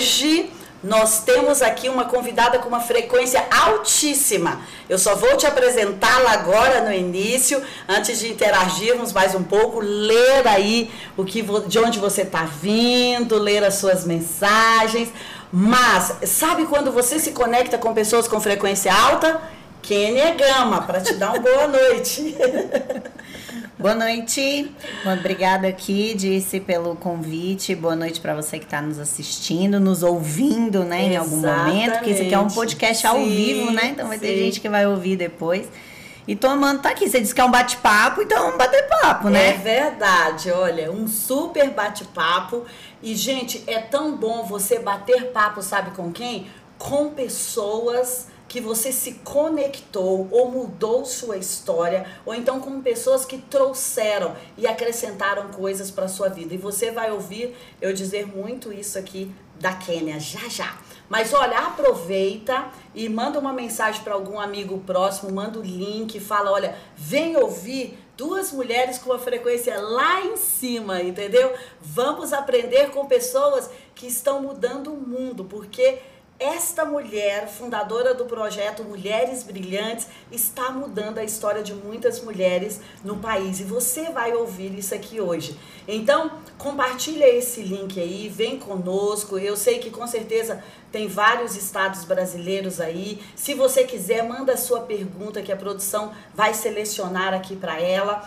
hoje nós temos aqui uma convidada com uma frequência altíssima. Eu só vou te apresentá-la agora no início, antes de interagirmos mais um pouco, ler aí o que de onde você está vindo, ler as suas mensagens. Mas sabe quando você se conecta com pessoas com frequência alta? Kênia Gama, para te dar uma boa noite. Boa noite, obrigada aqui, disse pelo convite. Boa noite para você que está nos assistindo, nos ouvindo, né, em algum momento, porque isso aqui é um podcast ao sim, vivo, né? Então vai sim. ter gente que vai ouvir depois. E tomando tá aqui. Você disse que é um bate-papo, então vamos bater papo, né? É verdade, olha, um super bate-papo. E, gente, é tão bom você bater papo, sabe com quem? Com pessoas que você se conectou ou mudou sua história, ou então com pessoas que trouxeram e acrescentaram coisas para sua vida. E você vai ouvir eu dizer muito isso aqui da Quênia já já. Mas olha, aproveita e manda uma mensagem para algum amigo próximo, manda o link, fala, olha, vem ouvir duas mulheres com uma frequência lá em cima, entendeu? Vamos aprender com pessoas que estão mudando o mundo, porque esta mulher, fundadora do projeto Mulheres Brilhantes, está mudando a história de muitas mulheres no país. E você vai ouvir isso aqui hoje. Então, compartilha esse link aí, vem conosco. Eu sei que com certeza tem vários estados brasileiros aí. Se você quiser, manda a sua pergunta que a produção vai selecionar aqui para ela.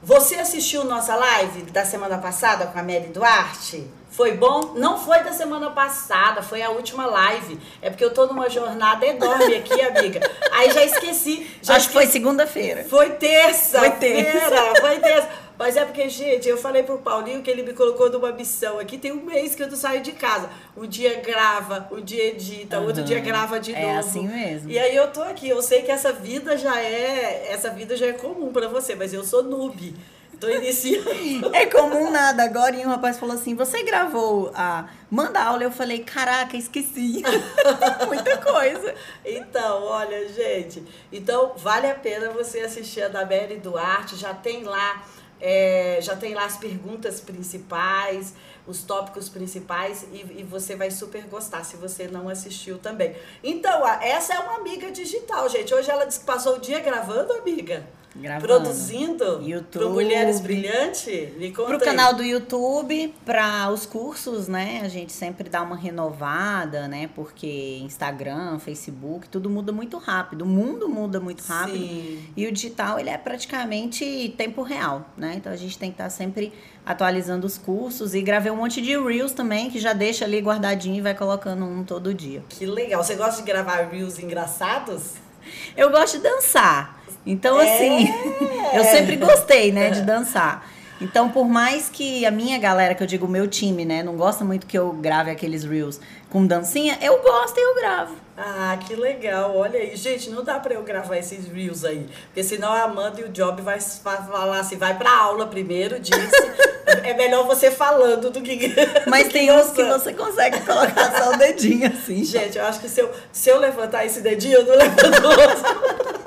Você assistiu nossa live da semana passada com a Mary Duarte? Foi bom? Não foi da semana passada, foi a última live. É porque eu tô numa jornada enorme aqui, amiga. Aí já esqueci. Já Acho esqueci. que foi segunda-feira. Foi terça. Foi terça. Foi terça. Mas é porque, gente, eu falei pro Paulinho que ele me colocou numa missão aqui. Tem um mês que eu não saio de casa. Um dia grava, um dia edita, uhum. outro dia grava de é novo. É assim mesmo. E aí eu tô aqui. Eu sei que essa vida já é. Essa vida já é comum para você, mas eu sou noob. Tô iniciando. É comum nada. Agora um rapaz falou assim: você gravou a manda aula? Eu falei, caraca, esqueci. Muita coisa. Então, olha, gente. Então, vale a pena você assistir a da Mary Duarte. Já tem lá. É, já tem lá as perguntas principais, os tópicos principais e, e, você vai super gostar se você não assistiu também. Então, essa é uma amiga digital, gente. Hoje ela disse que passou o dia gravando, amiga. Gravando. Produzindo para Mulheres Brilhantes? Me conta Para o canal do YouTube, para os cursos, né? A gente sempre dá uma renovada, né? Porque Instagram, Facebook, tudo muda muito rápido. O mundo muda muito rápido. Sim. E o digital, ele é praticamente tempo real, né? Então a gente tem que estar tá sempre atualizando os cursos. E gravei um monte de Reels também, que já deixa ali guardadinho e vai colocando um todo dia. Que legal. Você gosta de gravar Reels engraçados? Eu gosto de dançar. Então, é. assim, eu sempre gostei, né, de dançar. Então, por mais que a minha galera, que eu digo o meu time, né, não gosta muito que eu grave aqueles reels com dancinha, eu gosto e eu gravo. Ah, que legal. Olha aí. Gente, não dá pra eu gravar esses reels aí. Porque senão a Amanda e o Job vai falar assim, vai pra aula primeiro, disse. é melhor você falando do que. Mas do tem que uns que você consegue colocar só o dedinho assim. Gente, eu acho que se eu, se eu levantar esse dedinho, eu não levanto outro.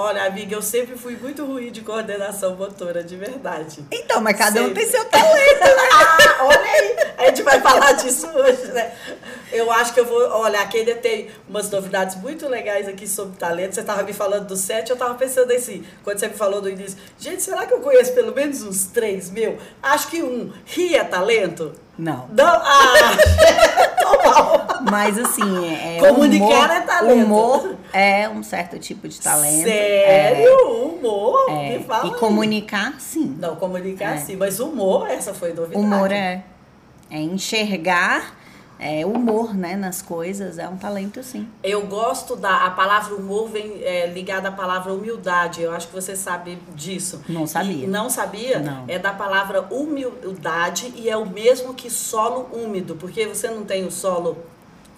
Olha, amiga, eu sempre fui muito ruim de coordenação motora, de verdade. Então, mas cada sempre. um tem seu talento, né? ah, olha aí. A gente vai falar disso hoje, né? Eu acho que eu vou. Olha, aqui ainda tem umas novidades muito legais aqui sobre talento. Você estava me falando do sete, eu estava pensando assim, quando você me falou do início, gente, será que eu conheço pelo menos uns três meu? Acho que um. Ria talento? Não. Não? Ah! Mas assim, é. Comunicar humor, é talento. Humor é um certo tipo de talento. Sério? É, humor? É, Me fala. E aí. comunicar, sim. Não, comunicar é. sim. Mas humor, essa foi novidade. Humor é. É enxergar é, humor né, nas coisas, é um talento sim. Eu gosto da. A palavra humor vem é, ligada à palavra humildade. Eu acho que você sabe disso. Não sabia. E não sabia? Não. É da palavra humildade e é o mesmo que solo úmido, porque você não tem o solo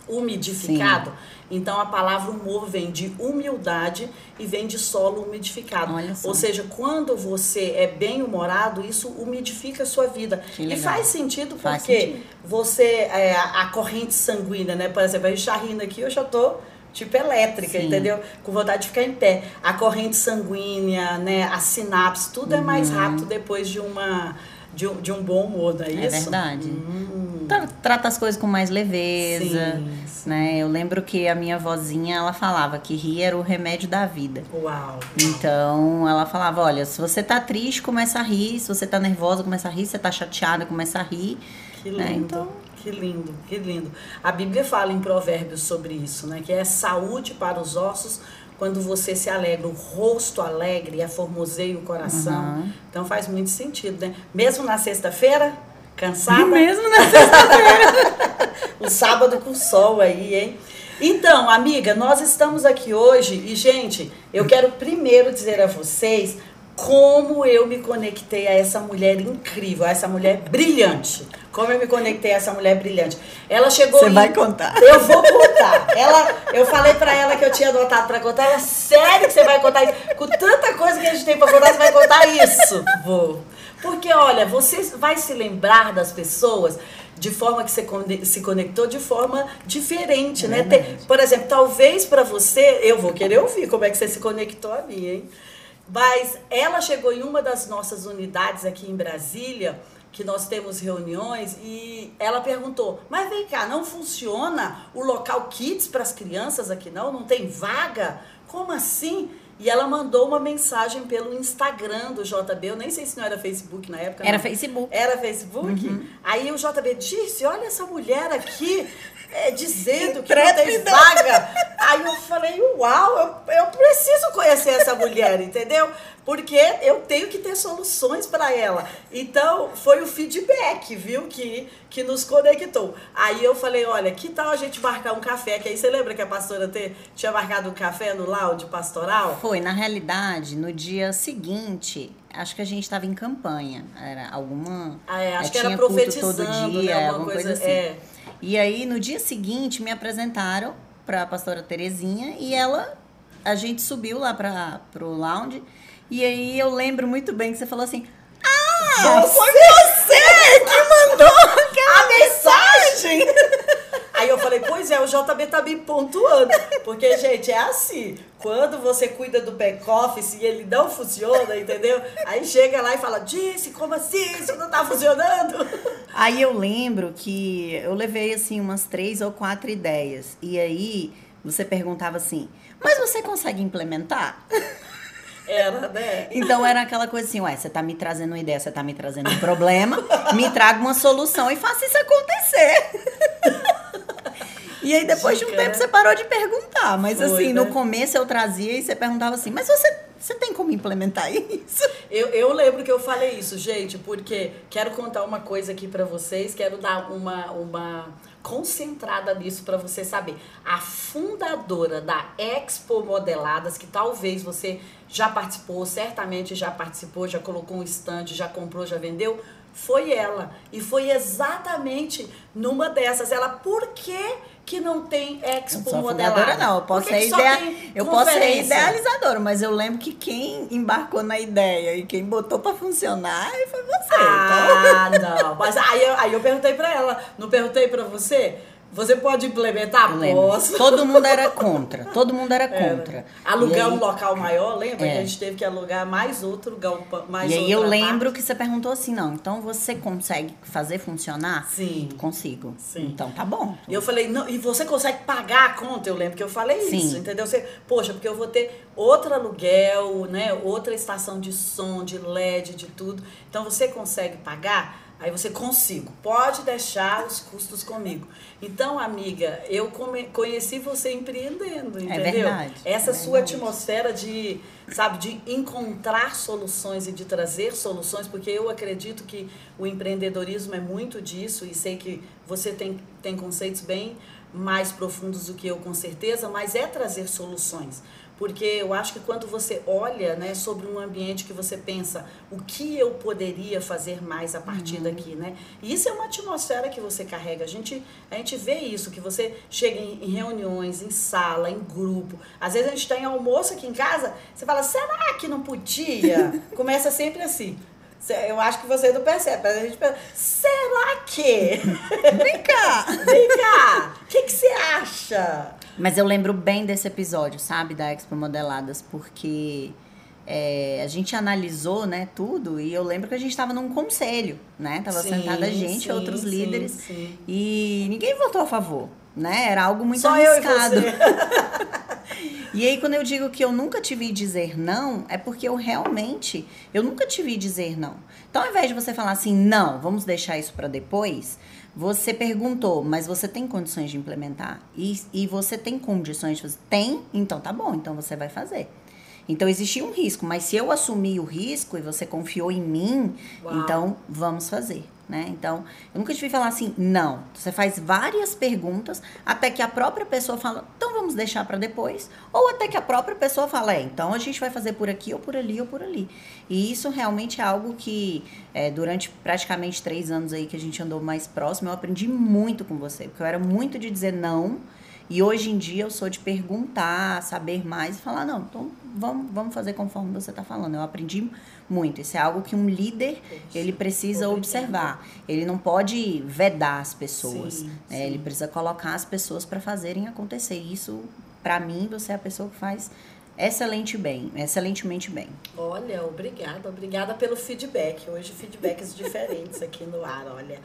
umidificado. Sim. Então a palavra humor vem de humildade e vem de solo umidificado. Ou seja, quando você é bem humorado, isso umidifica a sua vida. E faz sentido porque faz sentido. você é a corrente sanguínea, né? Por exemplo, a gente está rindo aqui, eu já tô tipo elétrica, Sim. entendeu? Com vontade de ficar em pé. A corrente sanguínea, né, a sinapse, tudo uhum. é mais uhum. rápido depois de uma de um, de um bom humor, não é, é isso? É verdade. Hum. Tra trata as coisas com mais leveza, sim, sim. né? Eu lembro que a minha vozinha, ela falava que rir era o remédio da vida. Uau. Então, ela falava, olha, se você tá triste, começa a rir, se você tá nervosa, começa a rir, se você tá chateada, começa a rir. Que né? lindo. Né? Então, que lindo, que lindo. A Bíblia fala em Provérbios sobre isso, né? Que é saúde para os ossos quando você se alegra, o rosto alegre, formoseia o coração. Uhum. Então faz muito sentido, né? Mesmo na sexta-feira, cansada. Mesmo na sexta-feira. o sábado com sol aí, hein? Então, amiga, nós estamos aqui hoje e, gente, eu quero primeiro dizer a vocês como eu me conectei a essa mulher incrível, a essa mulher brilhante. Como eu me conectei a essa mulher brilhante. Ela chegou. Você vai contar? Eu vou contar. Ela, eu falei para ela que eu tinha anotado para contar. Ela, sério que você vai contar isso? Com tanta coisa que a gente tem para contar, você vai contar isso? Vou. Porque, olha, você vai se lembrar das pessoas de forma que você se conectou de forma diferente, é né? Tem, por exemplo, talvez para você, eu vou querer ouvir como é que você se conectou a mim, hein? Mas ela chegou em uma das nossas unidades aqui em Brasília, que nós temos reuniões, e ela perguntou: Mas vem cá, não funciona o local kids para as crianças aqui não? Não tem vaga? Como assim? E ela mandou uma mensagem pelo Instagram do JB. Eu nem sei se não era Facebook na época. Era não. Facebook. Era Facebook? Uhum. Aí o JB disse: Olha essa mulher aqui é, dizendo que não tem vaga. Aí eu falei, uau, eu, eu preciso conhecer essa mulher, entendeu? Porque eu tenho que ter soluções para ela. Então, foi o feedback, viu, que, que nos conectou. Aí eu falei, olha, que tal a gente marcar um café? Que aí você lembra que a pastora te, tinha marcado um café no lounge pastoral? Foi, na realidade, no dia seguinte, acho que a gente estava em campanha. Era alguma. Ah, é, acho é, que era profetizando, todo dia, né, alguma, coisa, coisa assim. É. E aí, no dia seguinte, me apresentaram para a pastora Terezinha e ela, a gente subiu lá para o lounge. E aí eu lembro muito bem que você falou assim: Ah, você? foi você que mandou a mensagem! Aí eu falei, pois é, o JB tá me pontuando. Porque, gente, é assim. Quando você cuida do back-office e ele não funciona, entendeu? Aí chega lá e fala, disse, como assim? Isso não tá funcionando? Aí eu lembro que eu levei, assim, umas três ou quatro ideias. E aí você perguntava assim, mas você consegue implementar? Era, né? Então era aquela coisa assim, ué, você tá me trazendo uma ideia, você tá me trazendo um problema, me traga uma solução e faça isso acontecer. E aí depois de um tempo você parou de perguntar. Mas Foi, assim, né? no começo eu trazia e você perguntava assim, mas você, você tem como implementar isso? Eu, eu lembro que eu falei isso, gente, porque quero contar uma coisa aqui para vocês, quero dar uma, uma concentrada nisso para você saber. A fundadora da Expo Modeladas, que talvez você já participou, certamente já participou, já colocou um stand, já comprou, já vendeu, foi ela. E foi exatamente numa dessas. Ela, por que que não tem expo modelada? Não, eu posso, ser, idea... eu posso ser idealizadora, mas eu lembro que quem embarcou na ideia e quem botou para funcionar foi você. Ah, então... não. Mas aí eu, aí eu perguntei para ela, não perguntei para você? Você pode implementar? Posso. Todo mundo era contra. Todo mundo era contra. Era. Alugar aí, um local maior, lembra? É. Que a gente teve que alugar mais outro galpão. Mais e aí eu lembro parte. que você perguntou assim: não, então você consegue fazer funcionar? Sim. Consigo. Sim. Então tá bom. E eu falei: não, e você consegue pagar a conta? Eu lembro que eu falei Sim. isso, entendeu? Você, poxa, porque eu vou ter outro aluguel, né? Outra estação de som, de LED, de tudo. Então você consegue pagar? Aí você consigo, pode deixar os custos comigo. Então, amiga, eu conheci você empreendendo, é entendeu? É verdade. Essa é sua verdade. atmosfera de, sabe, de encontrar soluções e de trazer soluções, porque eu acredito que o empreendedorismo é muito disso e sei que você tem, tem conceitos bem mais profundos do que eu, com certeza, mas é trazer soluções porque eu acho que quando você olha né, sobre um ambiente que você pensa o que eu poderia fazer mais a partir uhum. daqui, né? E isso é uma atmosfera que você carrega. A gente, a gente vê isso, que você chega em, em reuniões, em sala, em grupo. Às vezes a gente está em almoço aqui em casa, você fala, será que não podia? Começa sempre assim. Eu acho que você não percebe, mas a gente pensa, será que? Vem cá! Vem cá! O que, que você acha? Mas eu lembro bem desse episódio, sabe, da Expo Modeladas, porque é, a gente analisou, né, tudo, e eu lembro que a gente estava num conselho, né? Tava sim, sentada a gente, sim, outros sim, líderes, e ninguém votou a favor, né? Era algo muito Só arriscado. Eu e, e aí, quando eu digo que eu nunca te vi dizer não, é porque eu realmente, eu nunca te vi dizer não. Então, ao invés de você falar assim, não, vamos deixar isso para depois, você perguntou, mas você tem condições de implementar? E, e você tem condições de fazer? Tem? Então tá bom, então você vai fazer. Então existia um risco, mas se eu assumi o risco e você confiou em mim, Uau. então vamos fazer. Né? Então, eu nunca tive que falar assim, não. Você faz várias perguntas até que a própria pessoa fala, então vamos deixar para depois. Ou até que a própria pessoa fala, é, então a gente vai fazer por aqui, ou por ali, ou por ali. E isso realmente é algo que, é, durante praticamente três anos aí que a gente andou mais próximo, eu aprendi muito com você. Porque eu era muito de dizer não e hoje em dia eu sou de perguntar, saber mais e falar, não, então vamos, vamos fazer conforme você está falando. Eu aprendi muito. Isso é algo que um líder ele precisa observar. Ele não pode vedar as pessoas. Sim, né? sim. Ele precisa colocar as pessoas para fazerem acontecer. Isso, para mim, você é a pessoa que faz excelente bem, excelentemente bem. Olha, obrigada, obrigada pelo feedback. Hoje feedbacks diferentes aqui no ar, olha.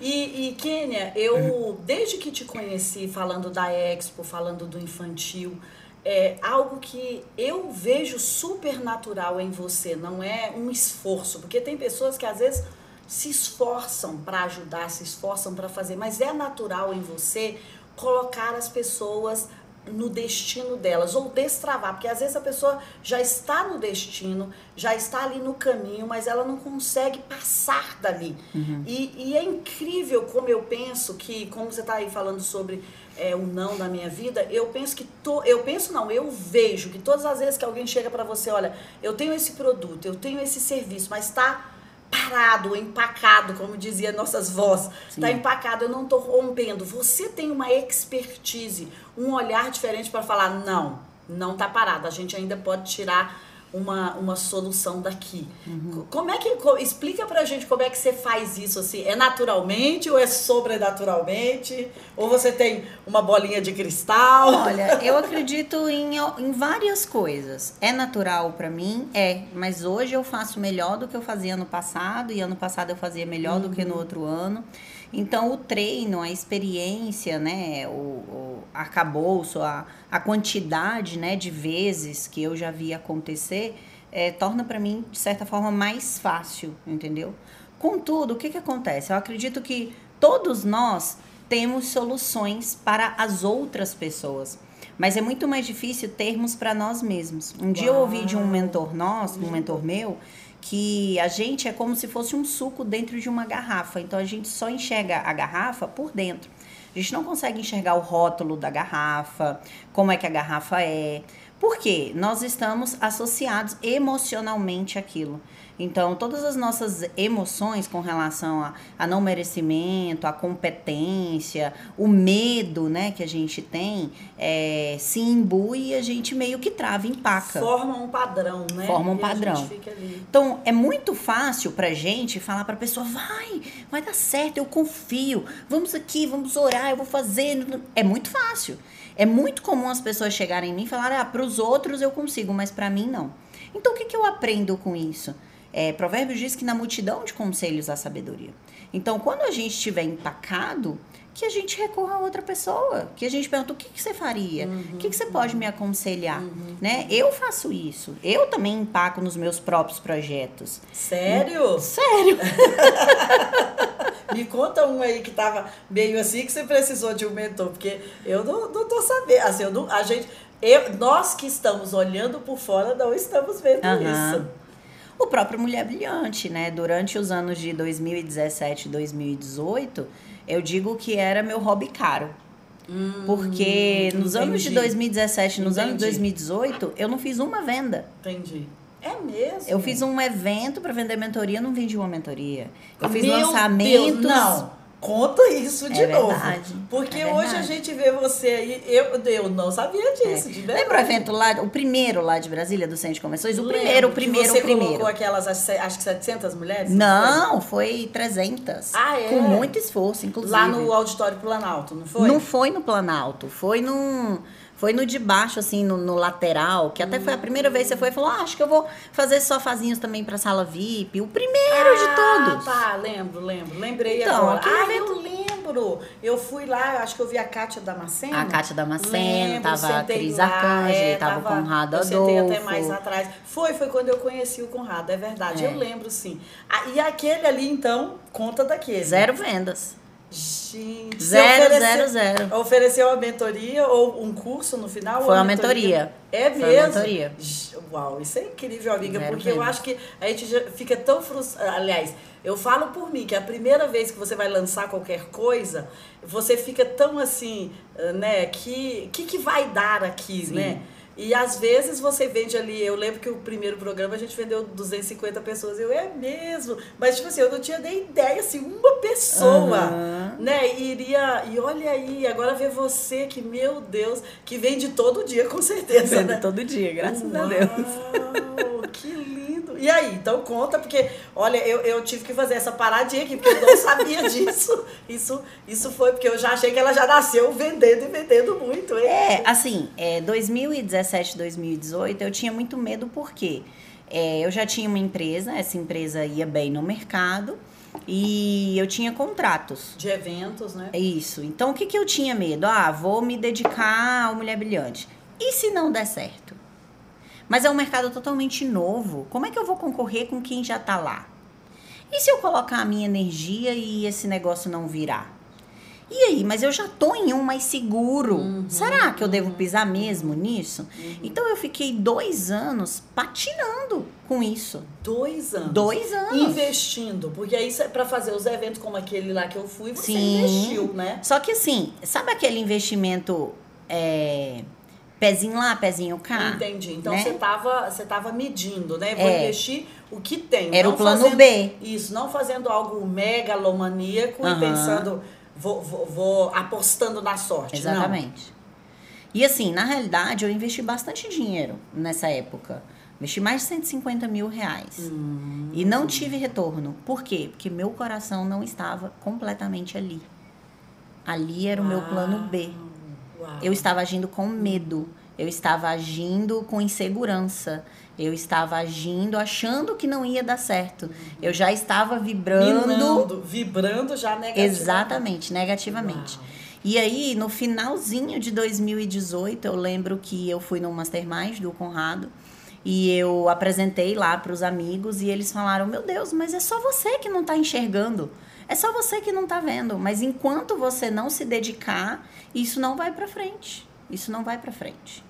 E, e Kênia, eu desde que te conheci falando da Expo, falando do infantil, é algo que eu vejo super natural em você, não é um esforço, porque tem pessoas que às vezes se esforçam para ajudar, se esforçam para fazer, mas é natural em você colocar as pessoas no destino delas, ou destravar, porque às vezes a pessoa já está no destino, já está ali no caminho, mas ela não consegue passar dali. Uhum. E, e, é incrível como eu penso que, como você está aí falando sobre é, o não da minha vida, eu penso que, to, eu penso não, eu vejo que todas as vezes que alguém chega para você, olha, eu tenho esse produto, eu tenho esse serviço, mas está parado, empacado, como dizia nossas vós. Está empacado, eu não estou rompendo. Você tem uma expertise, um olhar diferente para falar, não, não está parado. A gente ainda pode tirar uma, uma solução daqui. Uhum. Como é que explica pra gente como é que você faz isso assim? É naturalmente ou é sobrenaturalmente? Ou você tem uma bolinha de cristal? Olha, eu acredito em, em várias coisas. É natural para mim, é, mas hoje eu faço melhor do que eu fazia no passado e ano passado eu fazia melhor uhum. do que no uhum. outro ano. Então, o treino, a experiência, né, o, o arcabouço, a, a quantidade né, de vezes que eu já vi acontecer, é, torna para mim, de certa forma, mais fácil, entendeu? Contudo, o que, que acontece? Eu acredito que todos nós temos soluções para as outras pessoas. Mas é muito mais difícil termos para nós mesmos. Um Uau. dia eu ouvi de um mentor nosso, um mentor meu, que a gente é como se fosse um suco dentro de uma garrafa. Então a gente só enxerga a garrafa por dentro. A gente não consegue enxergar o rótulo da garrafa, como é que a garrafa é. Por quê? Nós estamos associados emocionalmente àquilo. Então, todas as nossas emoções com relação a, a não merecimento, a competência, o medo né, que a gente tem, é, se imbui e a gente meio que trava, empaca. Forma um padrão, né? Forma um e padrão. Então, é muito fácil pra gente falar pra pessoa, vai, vai dar certo, eu confio, vamos aqui, vamos orar, eu vou fazer. É muito fácil. É muito comum as pessoas chegarem em mim e falarem, ah, pros outros eu consigo, mas para mim não. Então, o que, que eu aprendo com isso? É, Provérbios diz que na multidão de conselhos há sabedoria. Então, quando a gente estiver empacado, que a gente recorra a outra pessoa, que a gente pergunta o que, que você faria, uhum, o que, que você uhum. pode me aconselhar, uhum, né? Eu faço isso, eu também empaco nos meus próprios projetos. Sério? Sério. me conta um aí que tava meio assim que você precisou de um mentor, porque eu não, não tô sabendo, assim, eu não, a gente, eu, nós que estamos olhando por fora não estamos vendo isso. O próprio Mulher Brilhante, né? Durante os anos de 2017 e 2018, eu digo que era meu hobby caro. Hum, Porque nos entendi. anos de 2017 nos entendi. anos de 2018, eu não fiz uma venda. Entendi. É mesmo? Eu fiz um evento para vender mentoria, não vendi uma mentoria. Eu fiz Meu lançamentos. Deus, não. Conta isso de é novo. Verdade, porque é hoje a gente vê você aí, eu, eu não sabia disso, é. de verdade. Lembra o evento lá, o primeiro lá de Brasília, do Centro de Convenções? O Lembro, primeiro, o primeiro, você o primeiro. colocou aquelas, acho que 700 mulheres? Não, foi 300. Ah, é? Com muito esforço, inclusive. Lá no Auditório Planalto, não foi? Não foi no Planalto, foi num... Foi no de baixo, assim, no, no lateral, que até foi a primeira vez que você foi e falou: ah, acho que eu vou fazer sofazinhos também pra sala VIP. O primeiro ah, de todos. Tá, lembro, lembro. Lembrei então, agora. Ah, evento... eu lembro. Eu fui lá, acho que eu vi a Kátia Damasceno. A Kátia Damasceno, tava a Cris Arcanjo, é, tava, tava o Conrado Adolfo. Eu sentei até mais atrás. Foi, foi quando eu conheci o Conrado, é verdade. É. Eu lembro, sim. Ah, e aquele ali, então, conta daquele. Zero vendas. Gente, zero, ofereceu, zero, zero. Ofereceu a mentoria ou um curso no final? Foi uma mentoria. É mesmo? Foi uma mentoria. Uau, isso é incrível, amiga, zero porque eu acho que a gente já fica tão frustrado. Aliás, eu falo por mim que a primeira vez que você vai lançar qualquer coisa, você fica tão assim, né, que que, que vai dar aqui, Sim. né? E às vezes você vende ali, eu lembro que o primeiro programa a gente vendeu 250 pessoas, eu é mesmo, mas tipo assim, eu não tinha nem ideia, assim, uma pessoa, uhum. né, iria, e olha aí, agora ver você que, meu Deus, que vende todo dia, com certeza, vende né? todo dia, graças Uau, a Deus. que lindo. E aí, então conta, porque, olha, eu, eu tive que fazer essa paradinha aqui, porque eu não sabia disso, isso, isso foi porque eu já achei que ela já nasceu vendendo e vendendo muito, hein? É, assim, é, 2017 2017, 2018, eu tinha muito medo porque é, eu já tinha uma empresa, essa empresa ia bem no mercado e eu tinha contratos. De eventos, né? Isso. Então o que, que eu tinha medo? Ah, vou me dedicar ao Mulher Brilhante. E se não der certo? Mas é um mercado totalmente novo. Como é que eu vou concorrer com quem já está lá? E se eu colocar a minha energia e esse negócio não virar? E aí, mas eu já tô em um mais seguro. Uhum, Será que eu devo pisar mesmo nisso? Uhum. Então eu fiquei dois anos patinando com isso. Dois anos? Dois anos. Investindo. Porque aí, para fazer os eventos como aquele lá que eu fui, você Sim. investiu, né? Só que assim, sabe aquele investimento. É, pezinho lá, pezinho cá. Entendi. Então né? você tava, você tava medindo, né? Vou é. investir o que tem. Era o plano fazendo, B. Isso, não fazendo algo megalomaníaco uhum. e pensando vou, vou, vou apostando na sorte. Exatamente. Não. E assim, na realidade, eu investi bastante dinheiro nessa época. Investi mais de 150 mil reais. Hum. E não tive retorno. Por quê? Porque meu coração não estava completamente ali. Ali era o meu plano B. Uau. Eu estava agindo com medo. Eu estava agindo com insegurança. Eu estava agindo achando que não ia dar certo. Eu já estava vibrando. Minando, vibrando já negativamente. Exatamente, negativamente. Uau. E aí, no finalzinho de 2018, eu lembro que eu fui no Mastermind do Conrado. E eu apresentei lá para os amigos e eles falaram: Meu Deus, mas é só você que não está enxergando. É só você que não está vendo. Mas enquanto você não se dedicar, isso não vai para frente. Isso não vai para frente.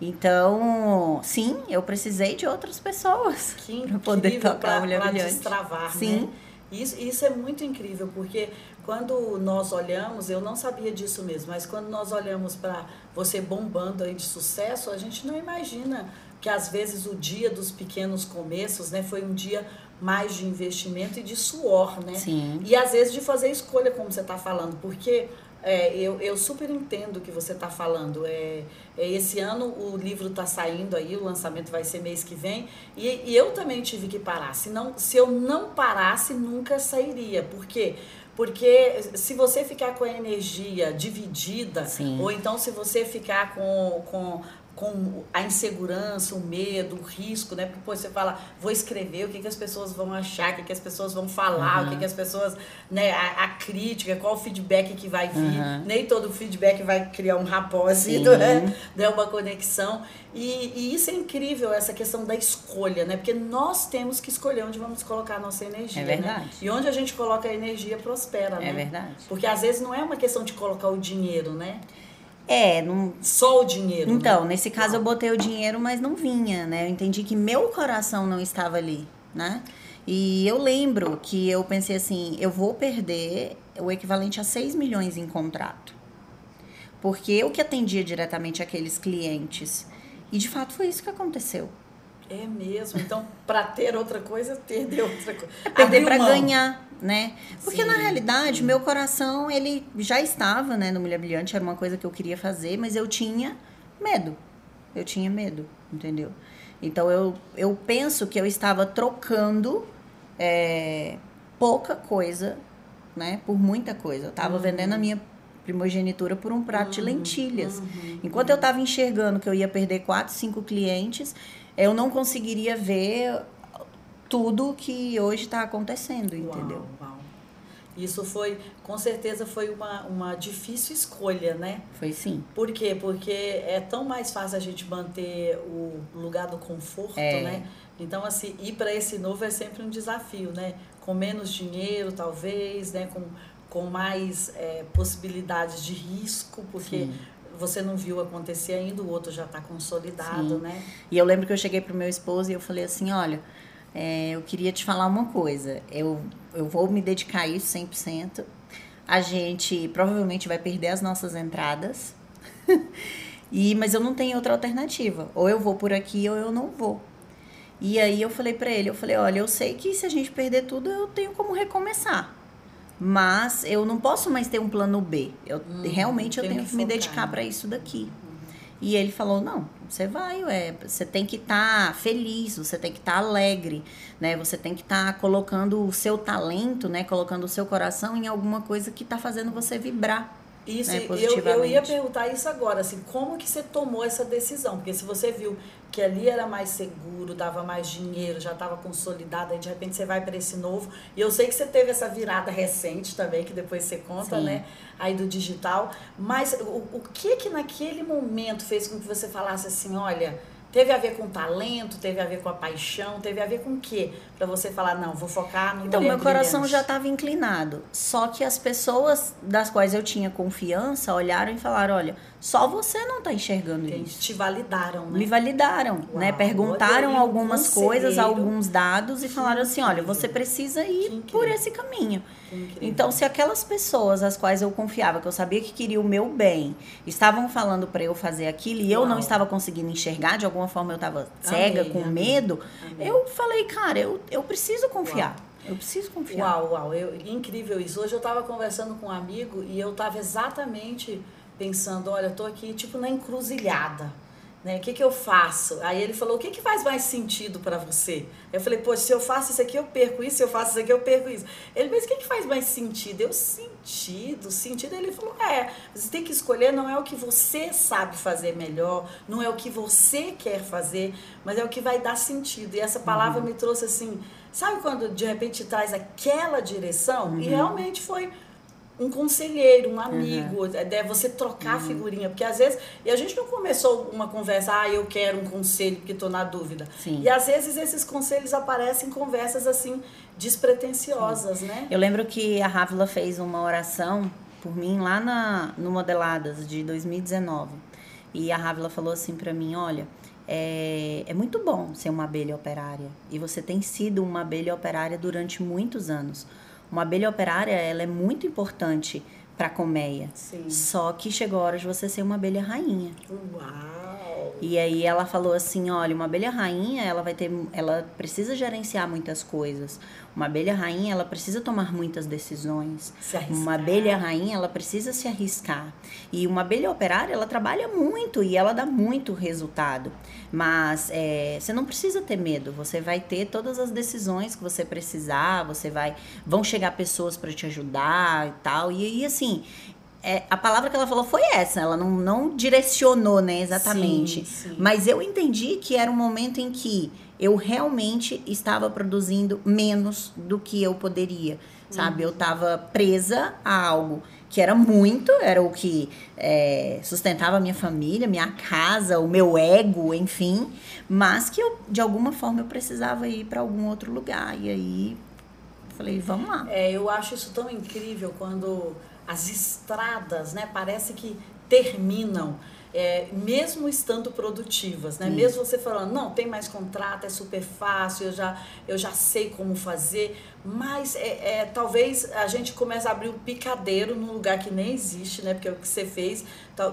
Então, sim, eu precisei de outras pessoas para poder tocar pra, Mulher pra Brilhante. destravar, sim. Né? Isso, isso é muito incrível, porque quando nós olhamos, eu não sabia disso mesmo, mas quando nós olhamos para você bombando aí de sucesso, a gente não imagina que às vezes o dia dos pequenos começos, né, foi um dia mais de investimento e de suor, né? Sim. E às vezes de fazer escolha, como você está falando, porque é, eu, eu super entendo o que você está falando. É, é, esse ano o livro está saindo aí, o lançamento vai ser mês que vem, e, e, eu também tive que parar. Se, não, se eu não parasse, nunca sairia. Por quê? Porque se você ficar com a energia dividida, Sim. ou então se você ficar com, com com a insegurança, o medo, o risco, né? Porque depois você fala, vou escrever, o que, que as pessoas vão achar, o que, que as pessoas vão falar, uhum. o que, que as pessoas, né? A, a, crítica, qual o feedback que vai vir. Uhum. Nem todo feedback vai criar um rapósito, né? né? Uma conexão. E, e, isso é incrível, essa questão da escolha, né? Porque nós temos que escolher onde vamos colocar a nossa energia. É verdade. Né? E onde a gente coloca a energia prospera, é né? É verdade. Porque às vezes não é uma questão de colocar o dinheiro, né? É, não... Só o dinheiro. Né? Então, né? nesse caso eu botei o dinheiro, mas não vinha, né? Eu entendi que meu coração não estava ali, né? E eu lembro que eu pensei assim, eu vou perder o equivalente a 6 milhões em contrato. Porque eu que atendia diretamente aqueles clientes. E de fato foi isso que aconteceu. É mesmo. Então, para ter outra coisa, perder outra coisa. É perder para ganhar, né? Porque Sim. na realidade, meu coração, ele já estava, né, no Mulher Brilhante, era uma coisa que eu queria fazer, mas eu tinha medo. Eu tinha medo, entendeu? Então eu, eu penso que eu estava trocando é, pouca coisa, né, por muita coisa. Eu estava uhum. vendendo a minha primogenitura por um prato uhum. de lentilhas. Uhum. Enquanto eu estava enxergando que eu ia perder quatro, cinco clientes, eu não conseguiria ver tudo que hoje está acontecendo, entendeu? Uau, uau. Isso foi, com certeza, foi uma, uma difícil escolha, né? Foi sim. Por quê? Porque é tão mais fácil a gente manter o lugar do conforto, é. né? Então, assim, ir para esse novo é sempre um desafio, né? Com menos dinheiro, talvez, né? Com, com mais é, possibilidades de risco, porque sim você não viu acontecer ainda, o outro já está consolidado, Sim. né? E eu lembro que eu cheguei pro meu esposo e eu falei assim, olha, é, eu queria te falar uma coisa, eu, eu vou me dedicar a isso 100%, a gente provavelmente vai perder as nossas entradas, e mas eu não tenho outra alternativa, ou eu vou por aqui ou eu não vou. E aí eu falei para ele, eu falei, olha, eu sei que se a gente perder tudo, eu tenho como recomeçar mas eu não posso mais ter um plano B. Eu hum, realmente eu tenho que, que me dedicar para isso daqui. Uhum. E ele falou: "Não, você vai, ué, você tem que estar tá feliz, você tem que estar tá alegre, né? Você tem que estar tá colocando o seu talento, né, colocando o seu coração em alguma coisa que está fazendo você vibrar." Isso, né, eu, eu ia perguntar isso agora, assim, como que você tomou essa decisão? Porque se você viu que ali era mais seguro, dava mais dinheiro, já estava consolidado, aí de repente você vai para esse novo. E eu sei que você teve essa virada recente também, que depois você conta, Sim. né? Aí do digital. Mas o, o que que naquele momento fez com que você falasse assim, olha, Teve a ver com talento, teve a ver com a paixão, teve a ver com o quê? Para você falar, não, vou focar no Então, meu coração já estava inclinado. Só que as pessoas das quais eu tinha confiança olharam e falaram: olha, só você não está enxergando Entendi. isso. Te validaram, né? Me validaram, Uau, né? Perguntaram algumas coisas, alguns dados e falaram assim: olha, você precisa ir por esse caminho. Então, se aquelas pessoas as quais eu confiava, que eu sabia que queriam o meu bem, estavam falando para eu fazer aquilo e Uau. eu não estava conseguindo enxergar, de alguma forma eu estava cega, amei, com amei, medo, amei. eu falei, cara, eu, eu preciso confiar. Uau. Eu preciso confiar. Uau, uau, eu, incrível isso. Hoje eu estava conversando com um amigo e eu estava exatamente pensando, olha, eu tô aqui tipo na encruzilhada né? O que, que eu faço? Aí ele falou: o que, que faz mais sentido para você? Eu falei: poxa, se eu faço isso aqui, eu perco isso, se eu faço isso aqui, eu perco isso. Ele, mas o que, que faz mais sentido? Eu, sentido, sentido. Ele falou: é, você tem que escolher, não é o que você sabe fazer melhor, não é o que você quer fazer, mas é o que vai dar sentido. E essa palavra uhum. me trouxe assim, sabe quando de repente traz aquela direção? Uhum. E realmente foi um conselheiro, um amigo, uhum. é você trocar uhum. figurinha, porque às vezes, e a gente não começou uma conversa, ah, eu quero um conselho porque estou na dúvida. Sim. E às vezes esses conselhos aparecem em conversas assim despretensiosas, Sim. né? Eu lembro que a Rávila fez uma oração por mim lá na no Modeladas de 2019. E a Rávila falou assim para mim, olha, é, é muito bom ser uma abelha operária. E você tem sido uma abelha operária durante muitos anos. Uma abelha operária, ela é muito importante para a colmeia. Sim. Só que chegou a hora de você ser uma abelha rainha. Uau! E aí ela falou assim, olha, uma abelha rainha, ela vai ter, ela precisa gerenciar muitas coisas. Uma abelha rainha, ela precisa tomar muitas decisões. Uma abelha rainha, ela precisa se arriscar. E uma abelha operária, ela trabalha muito e ela dá muito resultado. Mas é, você não precisa ter medo. Você vai ter todas as decisões que você precisar. Você vai, vão chegar pessoas para te ajudar e tal. E, e assim, é, a palavra que ela falou foi essa, ela não, não direcionou, né, exatamente. Sim, sim. Mas eu entendi que era um momento em que eu realmente estava produzindo menos do que eu poderia, sabe? Uhum. Eu estava presa a algo que era muito, era o que é, sustentava a minha família, minha casa, o meu ego, enfim, mas que eu, de alguma forma eu precisava ir para algum outro lugar. E aí falei, vamos lá. É, eu acho isso tão incrível quando as estradas, né? Parece que terminam é, mesmo estando produtivas, né? Mesmo você falando, não, tem mais contrato, é super fácil, eu já, eu já sei como fazer, mas é, é, talvez a gente comece a abrir um picadeiro num lugar que nem existe, né? Porque é o que você fez,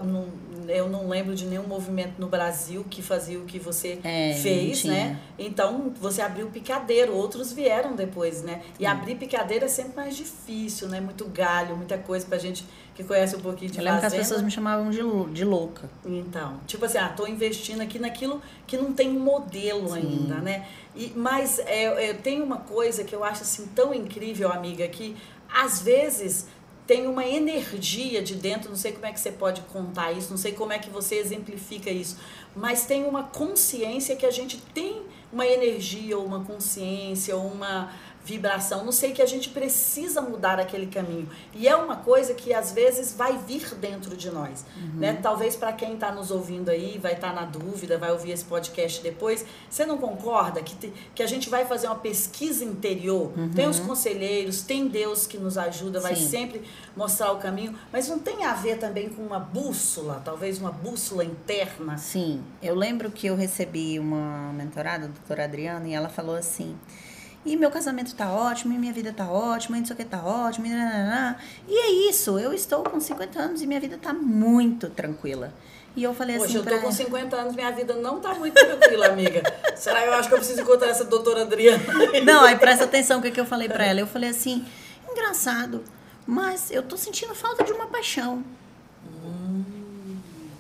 não, eu não lembro de nenhum movimento no Brasil que fazia o que você é, fez, né? Então você abriu o picadeiro, outros vieram depois, né? E abrir picadeiro é sempre mais difícil, né? Muito galho, muita coisa pra gente que conhece um pouquinho de Eu lembro fazenda. que as pessoas me chamavam de, de louca. Então, tipo assim, ah, tô investindo aqui naquilo que não tem modelo Sim. ainda, né? E, mas é, é, tem uma coisa que eu acho assim tão incrível, amiga, que às vezes tem uma energia de dentro, não sei como é que você pode contar isso, não sei como é que você exemplifica isso, mas tem uma consciência que a gente tem uma energia ou uma consciência ou uma vibração, não sei que a gente precisa mudar aquele caminho. E é uma coisa que às vezes vai vir dentro de nós, uhum. né? Talvez para quem está nos ouvindo aí, vai estar tá na dúvida, vai ouvir esse podcast depois, você não concorda que, te, que a gente vai fazer uma pesquisa interior? Uhum. Tem os conselheiros, tem Deus que nos ajuda, vai Sim. sempre mostrar o caminho, mas não tem a ver também com uma bússola, talvez uma bússola interna? Sim, eu lembro que eu recebi uma mentorada, a doutora Adriana, e ela falou assim: e meu casamento tá ótimo, e minha vida tá ótima, e não sei o que tá ótimo, e, e é isso, eu estou com 50 anos e minha vida tá muito tranquila. E eu falei Poxa, assim. Poxa, eu tô com 50 anos, minha vida não tá muito tranquila, amiga. Será que eu acho que eu preciso encontrar essa doutora Adriana? Não, aí presta atenção o que, que eu falei para ela. Eu falei assim, engraçado, mas eu tô sentindo falta de uma paixão. Hum.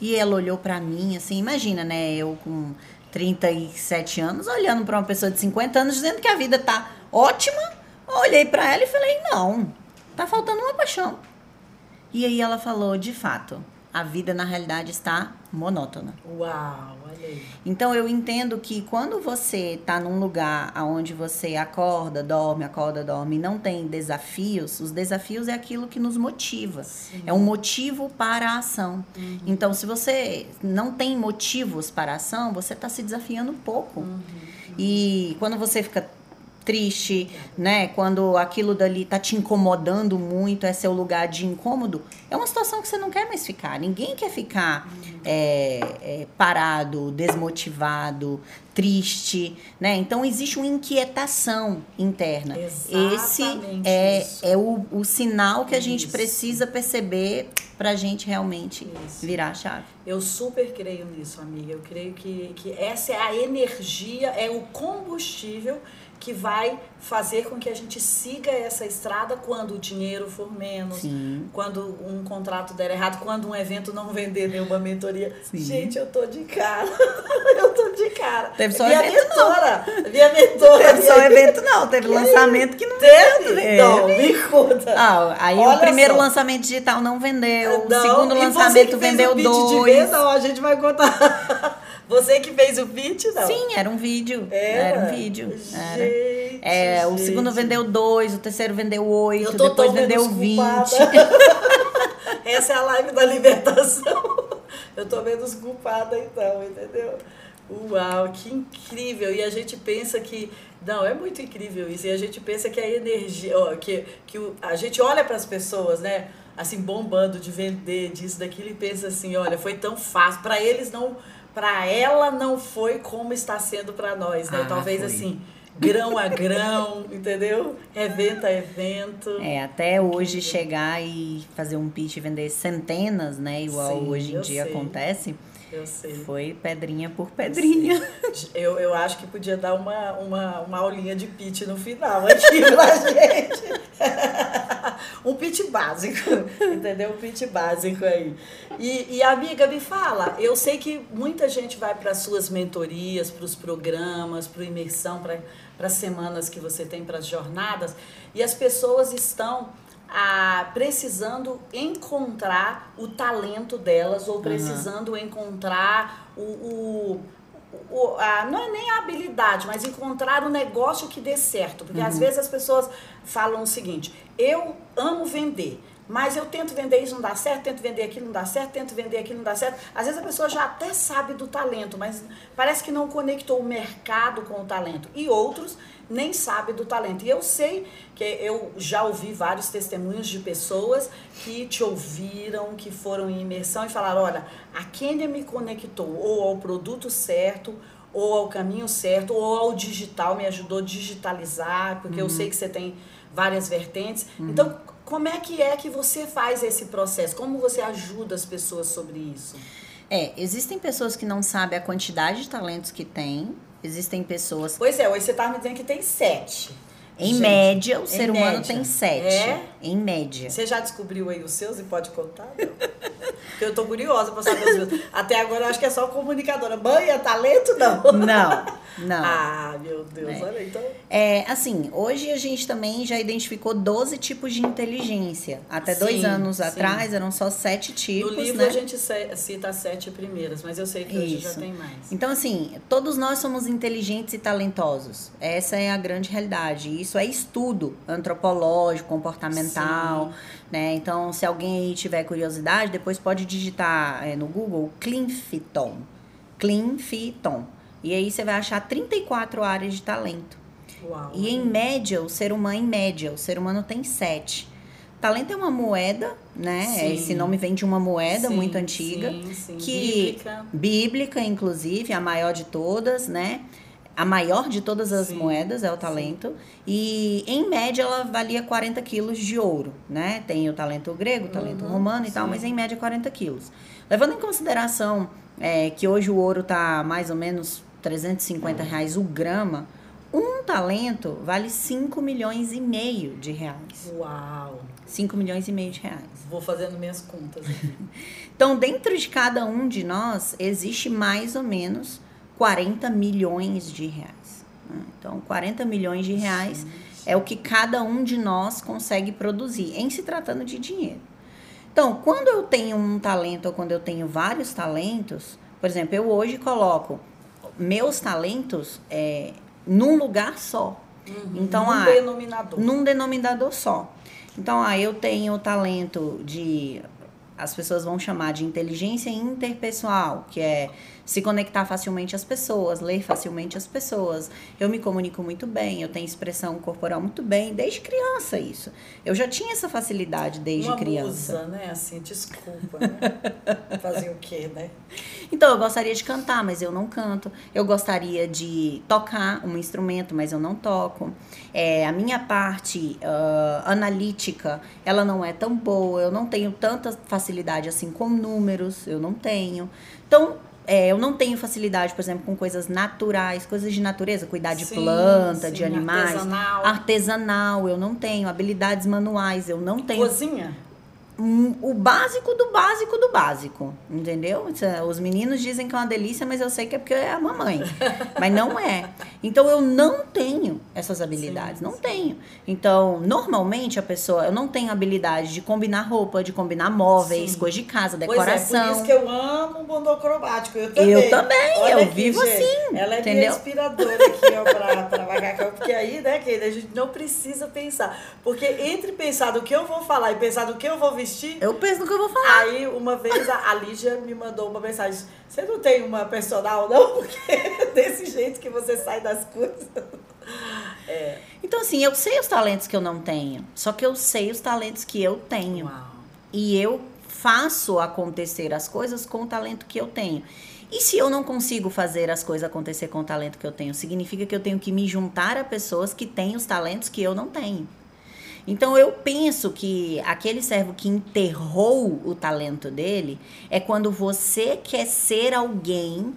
E ela olhou para mim, assim, imagina, né? Eu com 37 anos, olhando para uma pessoa de 50 anos, dizendo que a vida tá ótima. Olhei para ela e falei: não, tá faltando uma paixão. E aí ela falou: de fato, a vida na realidade está monótona. Uau, olha aí. Então eu entendo que quando você está num lugar onde você acorda, dorme, acorda, dorme, e não tem desafios, os desafios é aquilo que nos motiva. Sim. É um motivo para a ação. Uhum. Então, se você não tem motivos para a ação, você está se desafiando um pouco. Uhum. E quando você fica triste, né? Quando aquilo dali tá te incomodando muito, é seu lugar de incômodo, é uma situação que você não quer mais ficar. Ninguém quer ficar é, é, parado, desmotivado, triste, né? Então existe uma inquietação interna. Exatamente Esse é, é o, o sinal que a gente precisa perceber para a gente realmente isso. virar a chave. Eu super creio nisso, amiga. Eu creio que, que essa é a energia, é o combustível que vai fazer com que a gente siga essa estrada quando o dinheiro for menos, Sim. quando um contrato der errado, quando um evento não vender nenhuma mentoria. Sim. Gente, eu tô de cara. eu tô de cara. Teve só minha evento mentora, não. Minha mentora. Teve só evento não, teve lançamento que não teve. Não, me conta. Ah, aí Olha o primeiro só. lançamento digital não vendeu, não, o segundo lançamento vendeu dois. De venda, ó, a gente vai contar. Você que fez o pitch, não? Sim, era um vídeo. Era, era um vídeo. Era. Gente, é, gente. O segundo vendeu dois, o terceiro vendeu oito, depois vendeu vinte. Essa é a live da libertação. Eu tô menos culpada então, entendeu? Uau, que incrível! E a gente pensa que. Não, é muito incrível isso. E a gente pensa que a energia. Ó, que, que o, a gente olha para as pessoas, né? Assim, bombando de vender, disso, daquilo, e pensa assim: olha, foi tão fácil. Para eles não para ela não foi como está sendo para nós, né? Ah, Talvez foi. assim, grão a grão, entendeu? Evento a evento. É, até hoje chegar e fazer um pitch e vender centenas, né? Igual Sim, hoje em dia sei. acontece. Eu sei. Foi pedrinha por pedrinha. Eu, eu acho que podia dar uma, uma, uma aulinha de pitch no final aqui pra gente. um pitch básico, entendeu? Um pitch básico aí. E, e, amiga, me fala, eu sei que muita gente vai para suas mentorias, para os programas, para imersão, para as semanas que você tem, para as jornadas, e as pessoas estão a, precisando encontrar o talento delas ou precisando uhum. encontrar o, o, o a, não é nem a habilidade, mas encontrar o negócio que dê certo. Porque uhum. às vezes as pessoas falam o seguinte: eu amo vender, Mas eu tento vender isso, não dá certo, tento vender aquilo, não dá certo, tento vender aquilo, não dá certo. Às vezes a pessoa já até sabe do talento, mas parece que não conectou o mercado com o talento. E outros nem sabe do talento. E eu sei que eu já ouvi vários testemunhos de pessoas que te ouviram, que foram em imersão e falaram: olha, a Kenia me conectou ou ao produto certo, ou ao caminho certo, ou ao digital, me ajudou a digitalizar, porque uhum. eu sei que você tem várias vertentes. Uhum. Então, como é que é que você faz esse processo? Como você ajuda as pessoas sobre isso? É, existem pessoas que não sabem a quantidade de talentos que têm, Existem pessoas. Pois é, hoje você estava me dizendo que tem sete. Em Gente, média, o ser média. humano tem sete. É? Em média. Você já descobriu aí os seus e pode contar? Porque eu tô curiosa pra saber os meus. Até agora eu acho que é só comunicadora. Mãe, é talento? Não. Não, não. ah, meu Deus, é. olha então. É, assim, hoje a gente também já identificou 12 tipos de inteligência. Até sim, dois anos sim. atrás eram só sete tipos. No livro né? a gente cita as sete primeiras, mas eu sei que hoje já tem mais. Então, assim, todos nós somos inteligentes e talentosos. Essa é a grande realidade. Isso é estudo antropológico, comportamental. Sim. Né? Então, se alguém aí tiver curiosidade, depois pode digitar é, no Google Clinfiton. Clinfiton. E aí você vai achar 34 áreas de talento. Uau. E em média, o ser humano, em média, o ser humano tem sete. Talento é uma moeda, né? Sim. Esse nome vem de uma moeda sim, muito antiga. Sim, que bíblica. bíblica, inclusive, a maior de todas, né? A maior de todas as Sim. moedas é o talento. Sim. E, em média, ela valia 40 quilos de ouro, né? Tem o talento grego, o talento uhum, romano e sim. tal, mas em média 40 quilos. Levando em consideração é, que hoje o ouro tá mais ou menos 350 reais o grama, um talento vale 5 milhões e meio de reais. Uau! 5 milhões e meio de reais. Vou fazendo minhas contas então, dentro de cada um de nós, existe mais ou menos 40 milhões de reais. Né? Então, 40 milhões de reais é o que cada um de nós consegue produzir, em se tratando de dinheiro. Então, quando eu tenho um talento ou quando eu tenho vários talentos, por exemplo, eu hoje coloco meus talentos é, num lugar só. Uhum, então, num ah, denominador. Num denominador só. Então, ah, eu tenho o talento de. As pessoas vão chamar de inteligência interpessoal, que é se conectar facilmente às pessoas, ler facilmente as pessoas. Eu me comunico muito bem, eu tenho expressão corporal muito bem, desde criança isso. Eu já tinha essa facilidade desde Uma criança. Musa, né? Assim, desculpa, né? Fazer o quê, né? Então, eu gostaria de cantar, mas eu não canto. Eu gostaria de tocar um instrumento, mas eu não toco. É, a minha parte uh, analítica, ela não é tão boa. Eu não tenho tanta facilidade assim com números, eu não tenho. Então, é, eu não tenho facilidade, por exemplo, com coisas naturais, coisas de natureza, cuidar de sim, planta, sim, de animais. Artesanal. Artesanal, eu não tenho. Habilidades manuais, eu não tenho. Cozinha? O básico do básico do básico, entendeu? É, os meninos dizem que é uma delícia, mas eu sei que é porque é a mamãe. mas não é. Então eu não tenho essas habilidades, sim, não sim. tenho. Então, normalmente a pessoa, eu não tenho habilidade de combinar roupa, de combinar móveis, coisas de casa, decoração. Pois é, por isso que eu amo o mundo acrobático. Eu também. Eu também, Olha eu aqui, vivo gente, assim. Ela é entendeu? minha inspiradora aqui, ó, pra, Macacão, porque aí, né, que a gente não precisa pensar. Porque entre pensar do que eu vou falar e pensar do que eu vou vestir, assistir. Eu penso no que eu vou falar. Aí, uma vez, a, a Lígia me mandou uma mensagem. Você não tem uma personal, não? Porque desse jeito que você sai das coisas. É. Então, assim, eu sei os talentos que eu não tenho. Só que eu sei os talentos que eu tenho. Uau. E eu faço acontecer as coisas com o talento que eu tenho. E se eu não consigo fazer as coisas acontecer com o talento que eu tenho? Significa que eu tenho que me juntar a pessoas que têm os talentos que eu não tenho. Então eu penso que aquele servo que enterrou o talento dele é quando você quer ser alguém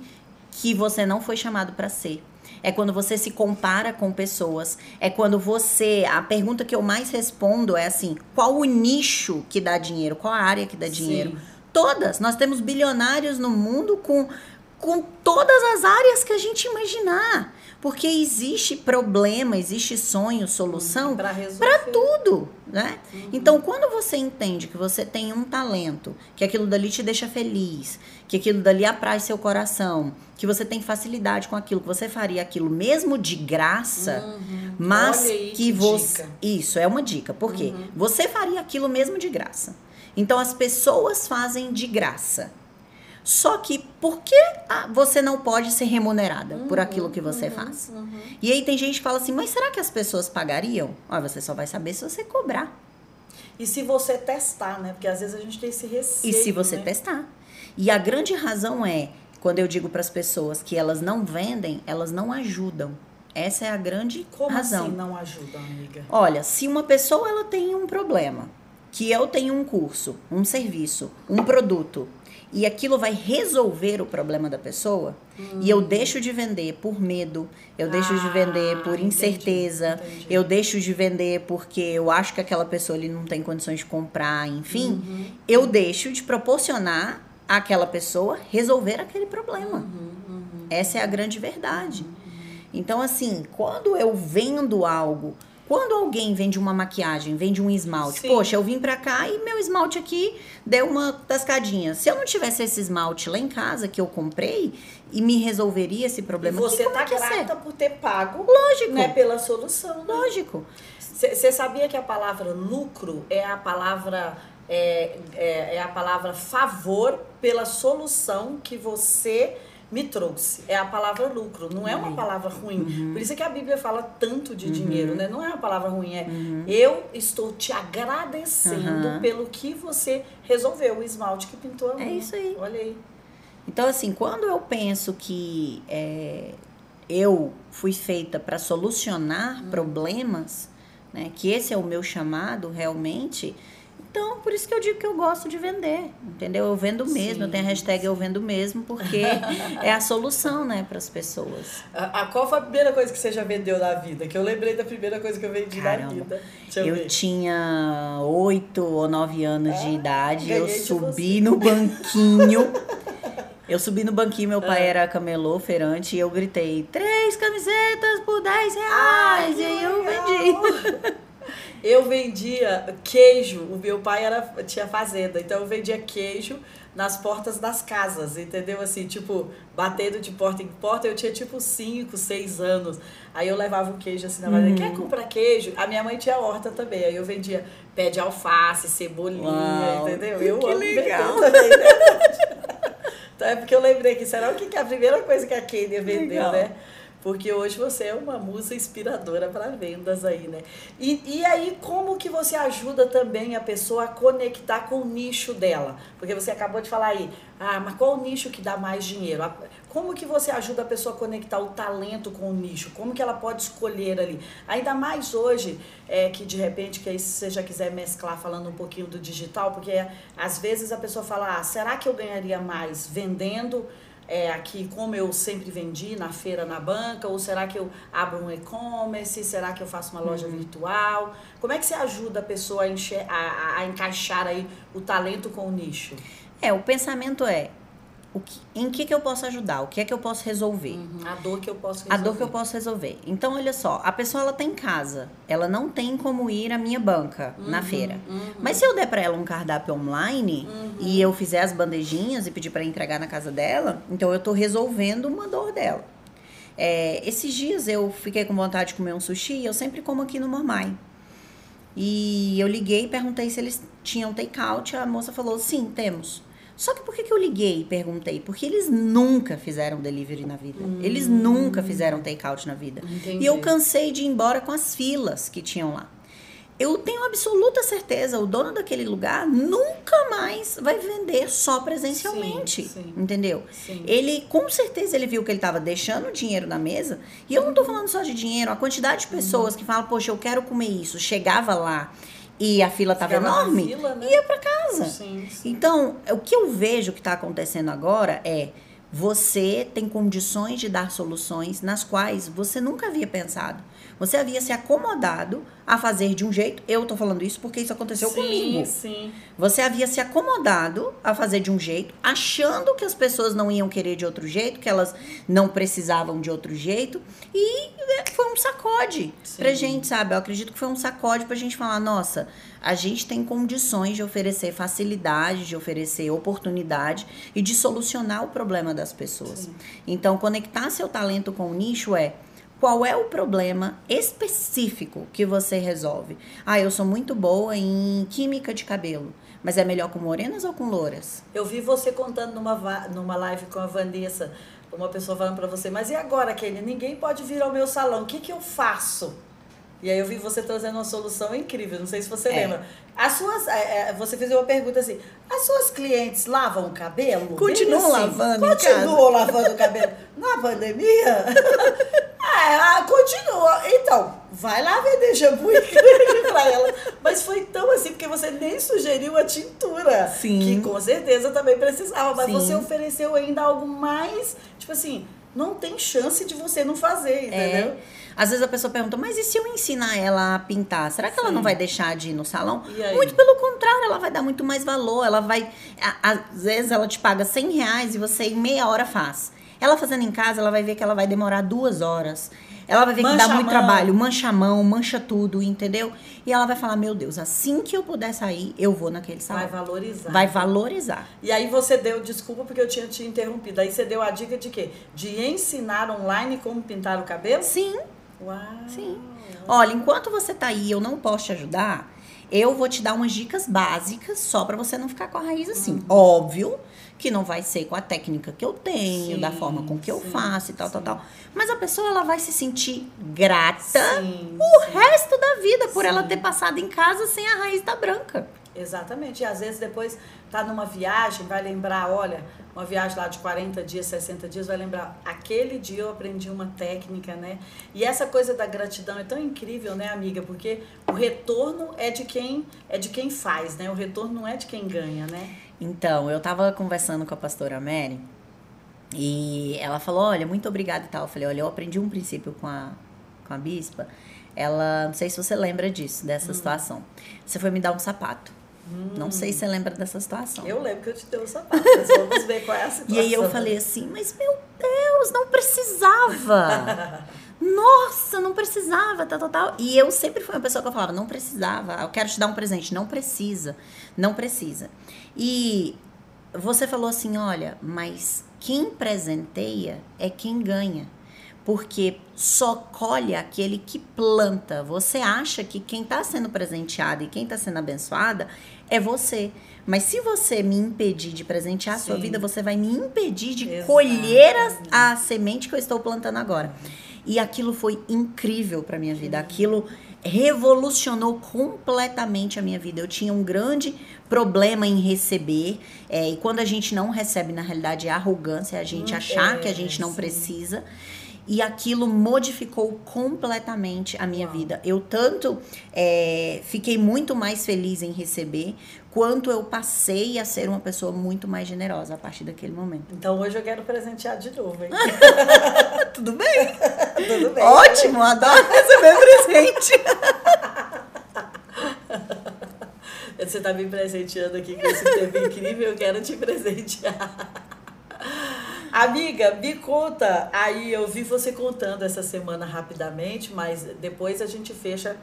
que você não foi chamado para ser. É quando você se compara com pessoas. É quando você. A pergunta que eu mais respondo é assim: qual o nicho que dá dinheiro? Qual a área que dá dinheiro? Sim. Todas. Nós temos bilionários no mundo com com todas as áreas que a gente imaginar. Porque existe problema, existe sonho, solução para tudo, né? Uhum. Então, quando você entende que você tem um talento, que aquilo dali te deixa feliz, que aquilo dali apraz seu coração, que você tem facilidade com aquilo, que você faria aquilo mesmo de graça, uhum. mas aí, que, que você dica. isso é uma dica. Por quê? Uhum. Você faria aquilo mesmo de graça. Então, as pessoas fazem de graça. Só que por que você não pode ser remunerada uhum, por aquilo que você uhum, faz? Uhum. E aí tem gente que fala assim, mas será que as pessoas pagariam? Olha, você só vai saber se você cobrar. E se você testar, né? Porque às vezes a gente tem esse receio. E se você né? testar. E a grande razão é, quando eu digo para as pessoas que elas não vendem, elas não ajudam. Essa é a grande Como razão. Como assim não ajudam, amiga? Olha, se uma pessoa ela tem um problema, que eu tenho um curso, um serviço, um produto, e aquilo vai resolver o problema da pessoa, hum. e eu hum. deixo de vender por medo, eu deixo ah, de vender por incerteza, entendi, entendi. eu deixo de vender porque eu acho que aquela pessoa ali não tem condições de comprar, enfim, uhum. eu deixo de proporcionar àquela pessoa resolver aquele problema. Uhum, uhum. Essa é a grande verdade. Então, assim, quando eu vendo algo quando alguém vende uma maquiagem, vende um esmalte, Sim. poxa, eu vim pra cá e meu esmalte aqui deu uma tascadinha. Se eu não tivesse esse esmalte lá em casa que eu comprei e me resolveria esse problema, e você que, tá grata por ter pago, lógico, né, pela solução. Né? Lógico. Você sabia que a palavra lucro é a palavra é, é, é a palavra favor pela solução que você me trouxe. É a palavra lucro, não é uma palavra ruim. Uhum. Por isso é que a Bíblia fala tanto de uhum. dinheiro, né? Não é uma palavra ruim, é uhum. eu estou te agradecendo pelo que você resolveu, o esmalte que pintou a mão. É isso aí. Olha aí. Então, assim, quando eu penso que é, eu fui feita para solucionar hum. problemas, né? Que esse é o meu chamado realmente então, por isso que eu digo que eu gosto de vender, entendeu? Eu vendo mesmo, sim, eu tenho a hashtag sim. eu vendo mesmo, porque é a solução, né, para as pessoas. A, a, qual foi a primeira coisa que você já vendeu na vida? Que eu lembrei da primeira coisa que eu vendi Caramba. na vida. eu, eu tinha oito ou nove anos ah, de idade, eu subi no banquinho. Eu subi no banquinho, meu pai ah. era camelô, feirante, e eu gritei, três camisetas por dez reais. Ai, e aí eu vendi. Eu vendia queijo, o meu pai era, tinha fazenda, então eu vendia queijo nas portas das casas, entendeu? Assim, tipo, batendo de porta em porta, eu tinha tipo 5, 6 anos. Aí eu levava o queijo assim na uhum. quer comprar queijo? A minha mãe tinha horta também, aí eu vendia pé de alface, cebolinha, Uau, entendeu? Eu que amo legal. também, né? Então é porque eu lembrei que será o que é a primeira coisa que a Kenia vendeu, legal. né? Porque hoje você é uma musa inspiradora para vendas aí, né? E, e aí, como que você ajuda também a pessoa a conectar com o nicho dela? Porque você acabou de falar aí, ah, mas qual o nicho que dá mais dinheiro? Como que você ajuda a pessoa a conectar o talento com o nicho? Como que ela pode escolher ali? Ainda mais hoje, é, que de repente, que aí se você já quiser mesclar falando um pouquinho do digital, porque às vezes a pessoa fala, ah, será que eu ganharia mais vendendo é, aqui como eu sempre vendi na feira, na banca? Ou será que eu abro um e-commerce? Será que eu faço uma loja uhum. virtual? Como é que você ajuda a pessoa a, a, a encaixar aí o talento com o nicho? É, o pensamento é, o que, em que, que eu posso ajudar, o que é que eu posso resolver. Uhum, a dor que eu posso resolver. A dor que eu posso resolver. Então, olha só, a pessoa ela tá em casa, ela não tem como ir à minha banca uhum, na feira. Uhum. Mas se eu der para ela um cardápio online uhum. e eu fizer as bandejinhas e pedir para entregar na casa dela, então eu tô resolvendo uma dor dela. É, esses dias eu fiquei com vontade de comer um sushi, eu sempre como aqui no Mormai. E eu liguei e perguntei se eles tinham take-out, a moça falou: sim, temos. Só que por que, que eu liguei e perguntei? Porque eles nunca fizeram delivery na vida. Hum. Eles nunca fizeram take-out na vida. Entendi. E eu cansei de ir embora com as filas que tinham lá. Eu tenho absoluta certeza, o dono daquele lugar nunca mais vai vender só presencialmente, sim, sim. entendeu? Sim. Ele, com certeza, ele viu que ele estava deixando dinheiro na mesa. E eu não estou falando só de dinheiro, a quantidade de pessoas uhum. que falam, poxa, eu quero comer isso, chegava lá e a fila estava enorme, fila, né? ia para casa. Sim, sim. Então, o que eu vejo que está acontecendo agora é você tem condições de dar soluções nas quais você nunca havia pensado. Você havia se acomodado a fazer de um jeito. Eu tô falando isso porque isso aconteceu sim, comigo. Sim. Você havia se acomodado a fazer de um jeito, achando que as pessoas não iam querer de outro jeito, que elas não precisavam de outro jeito. E é, foi um sacode sim. pra gente, sabe? Eu acredito que foi um sacode pra gente falar: nossa, a gente tem condições de oferecer facilidade, de oferecer oportunidade e de solucionar o problema das pessoas. Sim. Então, conectar seu talento com o nicho é qual é o problema específico que você resolve? Ah, eu sou muito boa em química de cabelo. Mas é melhor com morenas ou com louras? Eu vi você contando numa, numa live com a Vanessa, uma pessoa falando para você, mas e agora, Kelly? Ninguém pode vir ao meu salão, o que, que eu faço? E aí eu vi você trazendo uma solução incrível, não sei se você é. lembra. As suas, é, é, você fez uma pergunta assim, as suas clientes lavam o cabelo? Continuam assim, lavando Continuam lavando o cabelo na pandemia? é, ah, continua. Então, vai lá vender shampoo e creme pra ela. Mas foi tão assim, porque você nem sugeriu a tintura. Sim. Que com certeza também precisava. Mas Sim. você ofereceu ainda algo mais, tipo assim, não tem chance de você não fazer, entendeu? É. Às vezes a pessoa pergunta, mas e se eu ensinar ela a pintar? Será que Sim. ela não vai deixar de ir no salão? Muito pelo contrário, ela vai dar muito mais valor. Ela vai. Às vezes ela te paga 100 reais e você em meia hora faz. Ela fazendo em casa, ela vai ver que ela vai demorar duas horas. Ela vai ver mancha que dá muito trabalho, mancha a mão, mancha tudo, entendeu? E ela vai falar: Meu Deus, assim que eu puder sair, eu vou naquele salão. Vai valorizar. Vai valorizar. E aí você deu, desculpa porque eu tinha te interrompido, aí você deu a dica de quê? De ensinar online como pintar o cabelo? Sim. Uau. Sim. Olha, enquanto você tá aí, eu não posso te ajudar. Eu vou te dar umas dicas básicas só para você não ficar com a raiz assim. Uhum. Óbvio que não vai ser com a técnica que eu tenho, sim, da forma com que eu sim, faço e tal, sim. tal, tal. Mas a pessoa ela vai se sentir grata o resto da vida por ela ter passado em casa sem a raiz da branca. Exatamente. E às vezes depois tá numa viagem, vai lembrar, olha, uma viagem lá de 40 dias, 60 dias, vai lembrar, aquele dia eu aprendi uma técnica, né? E essa coisa da gratidão é tão incrível, né, amiga? Porque o retorno é de quem é de quem faz, né? O retorno não é de quem ganha, né? Então, eu tava conversando com a pastora Mary e ela falou: Olha, muito obrigada e tal. Eu falei: Olha, eu aprendi um princípio com a, com a bispa. Ela, não sei se você lembra disso, dessa hum. situação. Você foi me dar um sapato. Hum. Não sei se você lembra dessa situação. Eu lembro que eu te dei um sapato, mas vamos ver qual é a situação. E aí eu falei assim: Mas meu Deus, não precisava. Nossa, não precisava, tal, tal, tal. E eu sempre fui uma pessoa que eu falava, não precisava, eu quero te dar um presente. Não precisa, não precisa. E você falou assim: olha, mas quem presenteia é quem ganha. Porque só colhe aquele que planta. Você acha que quem está sendo presenteado e quem está sendo abençoada é você. Mas se você me impedir de presentear Sim. a sua vida, você vai me impedir de Exato. colher a, a, semente que eu estou plantando agora. E aquilo foi incrível para minha vida. Aquilo revolucionou completamente a minha vida. Eu tinha um grande problema em receber, é, e quando a gente não recebe, na realidade, é arrogância, é a gente hum, achar é, que a gente não sim. precisa. E aquilo modificou completamente a minha Uau. vida. Eu tanto é, fiquei muito mais feliz em receber, quanto eu passei a ser uma pessoa muito mais generosa a partir daquele momento. Então hoje eu quero presentear de novo, hein? Tudo bem? Tudo bem. Ótimo, adoro receber presente. Você está me presenteando aqui com esse tempo incrível, eu quero te presentear. Amiga, me conta. Aí eu vi você contando essa semana rapidamente, mas depois a gente fecha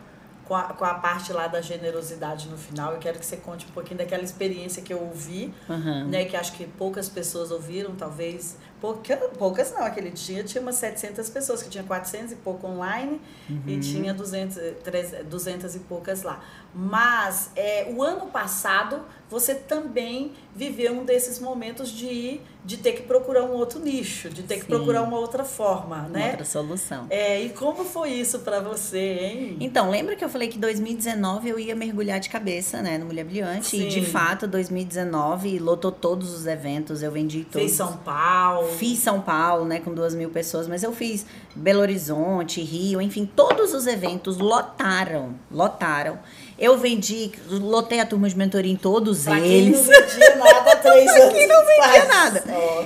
com a, com a parte lá da generosidade no final. Eu quero que você conte um pouquinho daquela experiência que eu ouvi, uhum. né? Que acho que poucas pessoas ouviram, talvez. Pouca, poucas não, aquele dia tinha umas 700 pessoas, que tinha 400 e pouco online uhum. e tinha 200, 300, 200 e poucas lá. Mas é, o ano passado você também viveu um desses momentos de, de ter que procurar um outro nicho, de ter Sim. que procurar uma outra forma, né? Uma outra solução. É, e como foi isso para você, hein? Então, lembra que eu falei que 2019 eu ia mergulhar de cabeça, né, no Mulher Brilhante? Sim. E de fato, 2019 lotou todos os eventos, eu vendi todos. Fiz São Paulo. Fiz São Paulo, né, com duas mil pessoas, mas eu fiz Belo Horizonte, Rio, enfim, todos os eventos lotaram, lotaram. Eu vendi, lotei a turma de mentoria em todos pra eles. Quem não vendia nada há três anos. quem não vendia nada.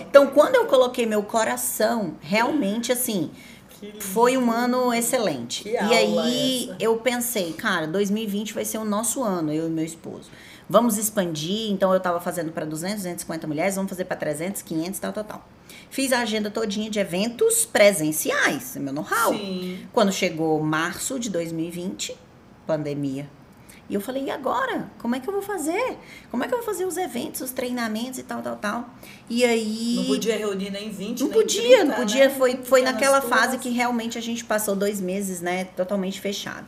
Então, quando eu coloquei meu coração, realmente assim, Foi um ano excelente. Que e aí essa. eu pensei, cara, 2020 vai ser o nosso ano, eu e meu esposo. Vamos expandir, então eu estava fazendo para 200, 250 mulheres, vamos fazer para 300, 500, tal, tal, tal. Fiz a agenda todinha de eventos presenciais, meu know-how. Quando chegou março de 2020, pandemia. E eu falei, e agora? Como é que eu vou fazer? Como é que eu vou fazer os eventos, os treinamentos e tal, tal, tal? E aí. Não podia reunir nem 20, Não nem podia, 30, não podia. Né? Foi, foi naquela fase que realmente a gente passou dois meses, né, totalmente fechado.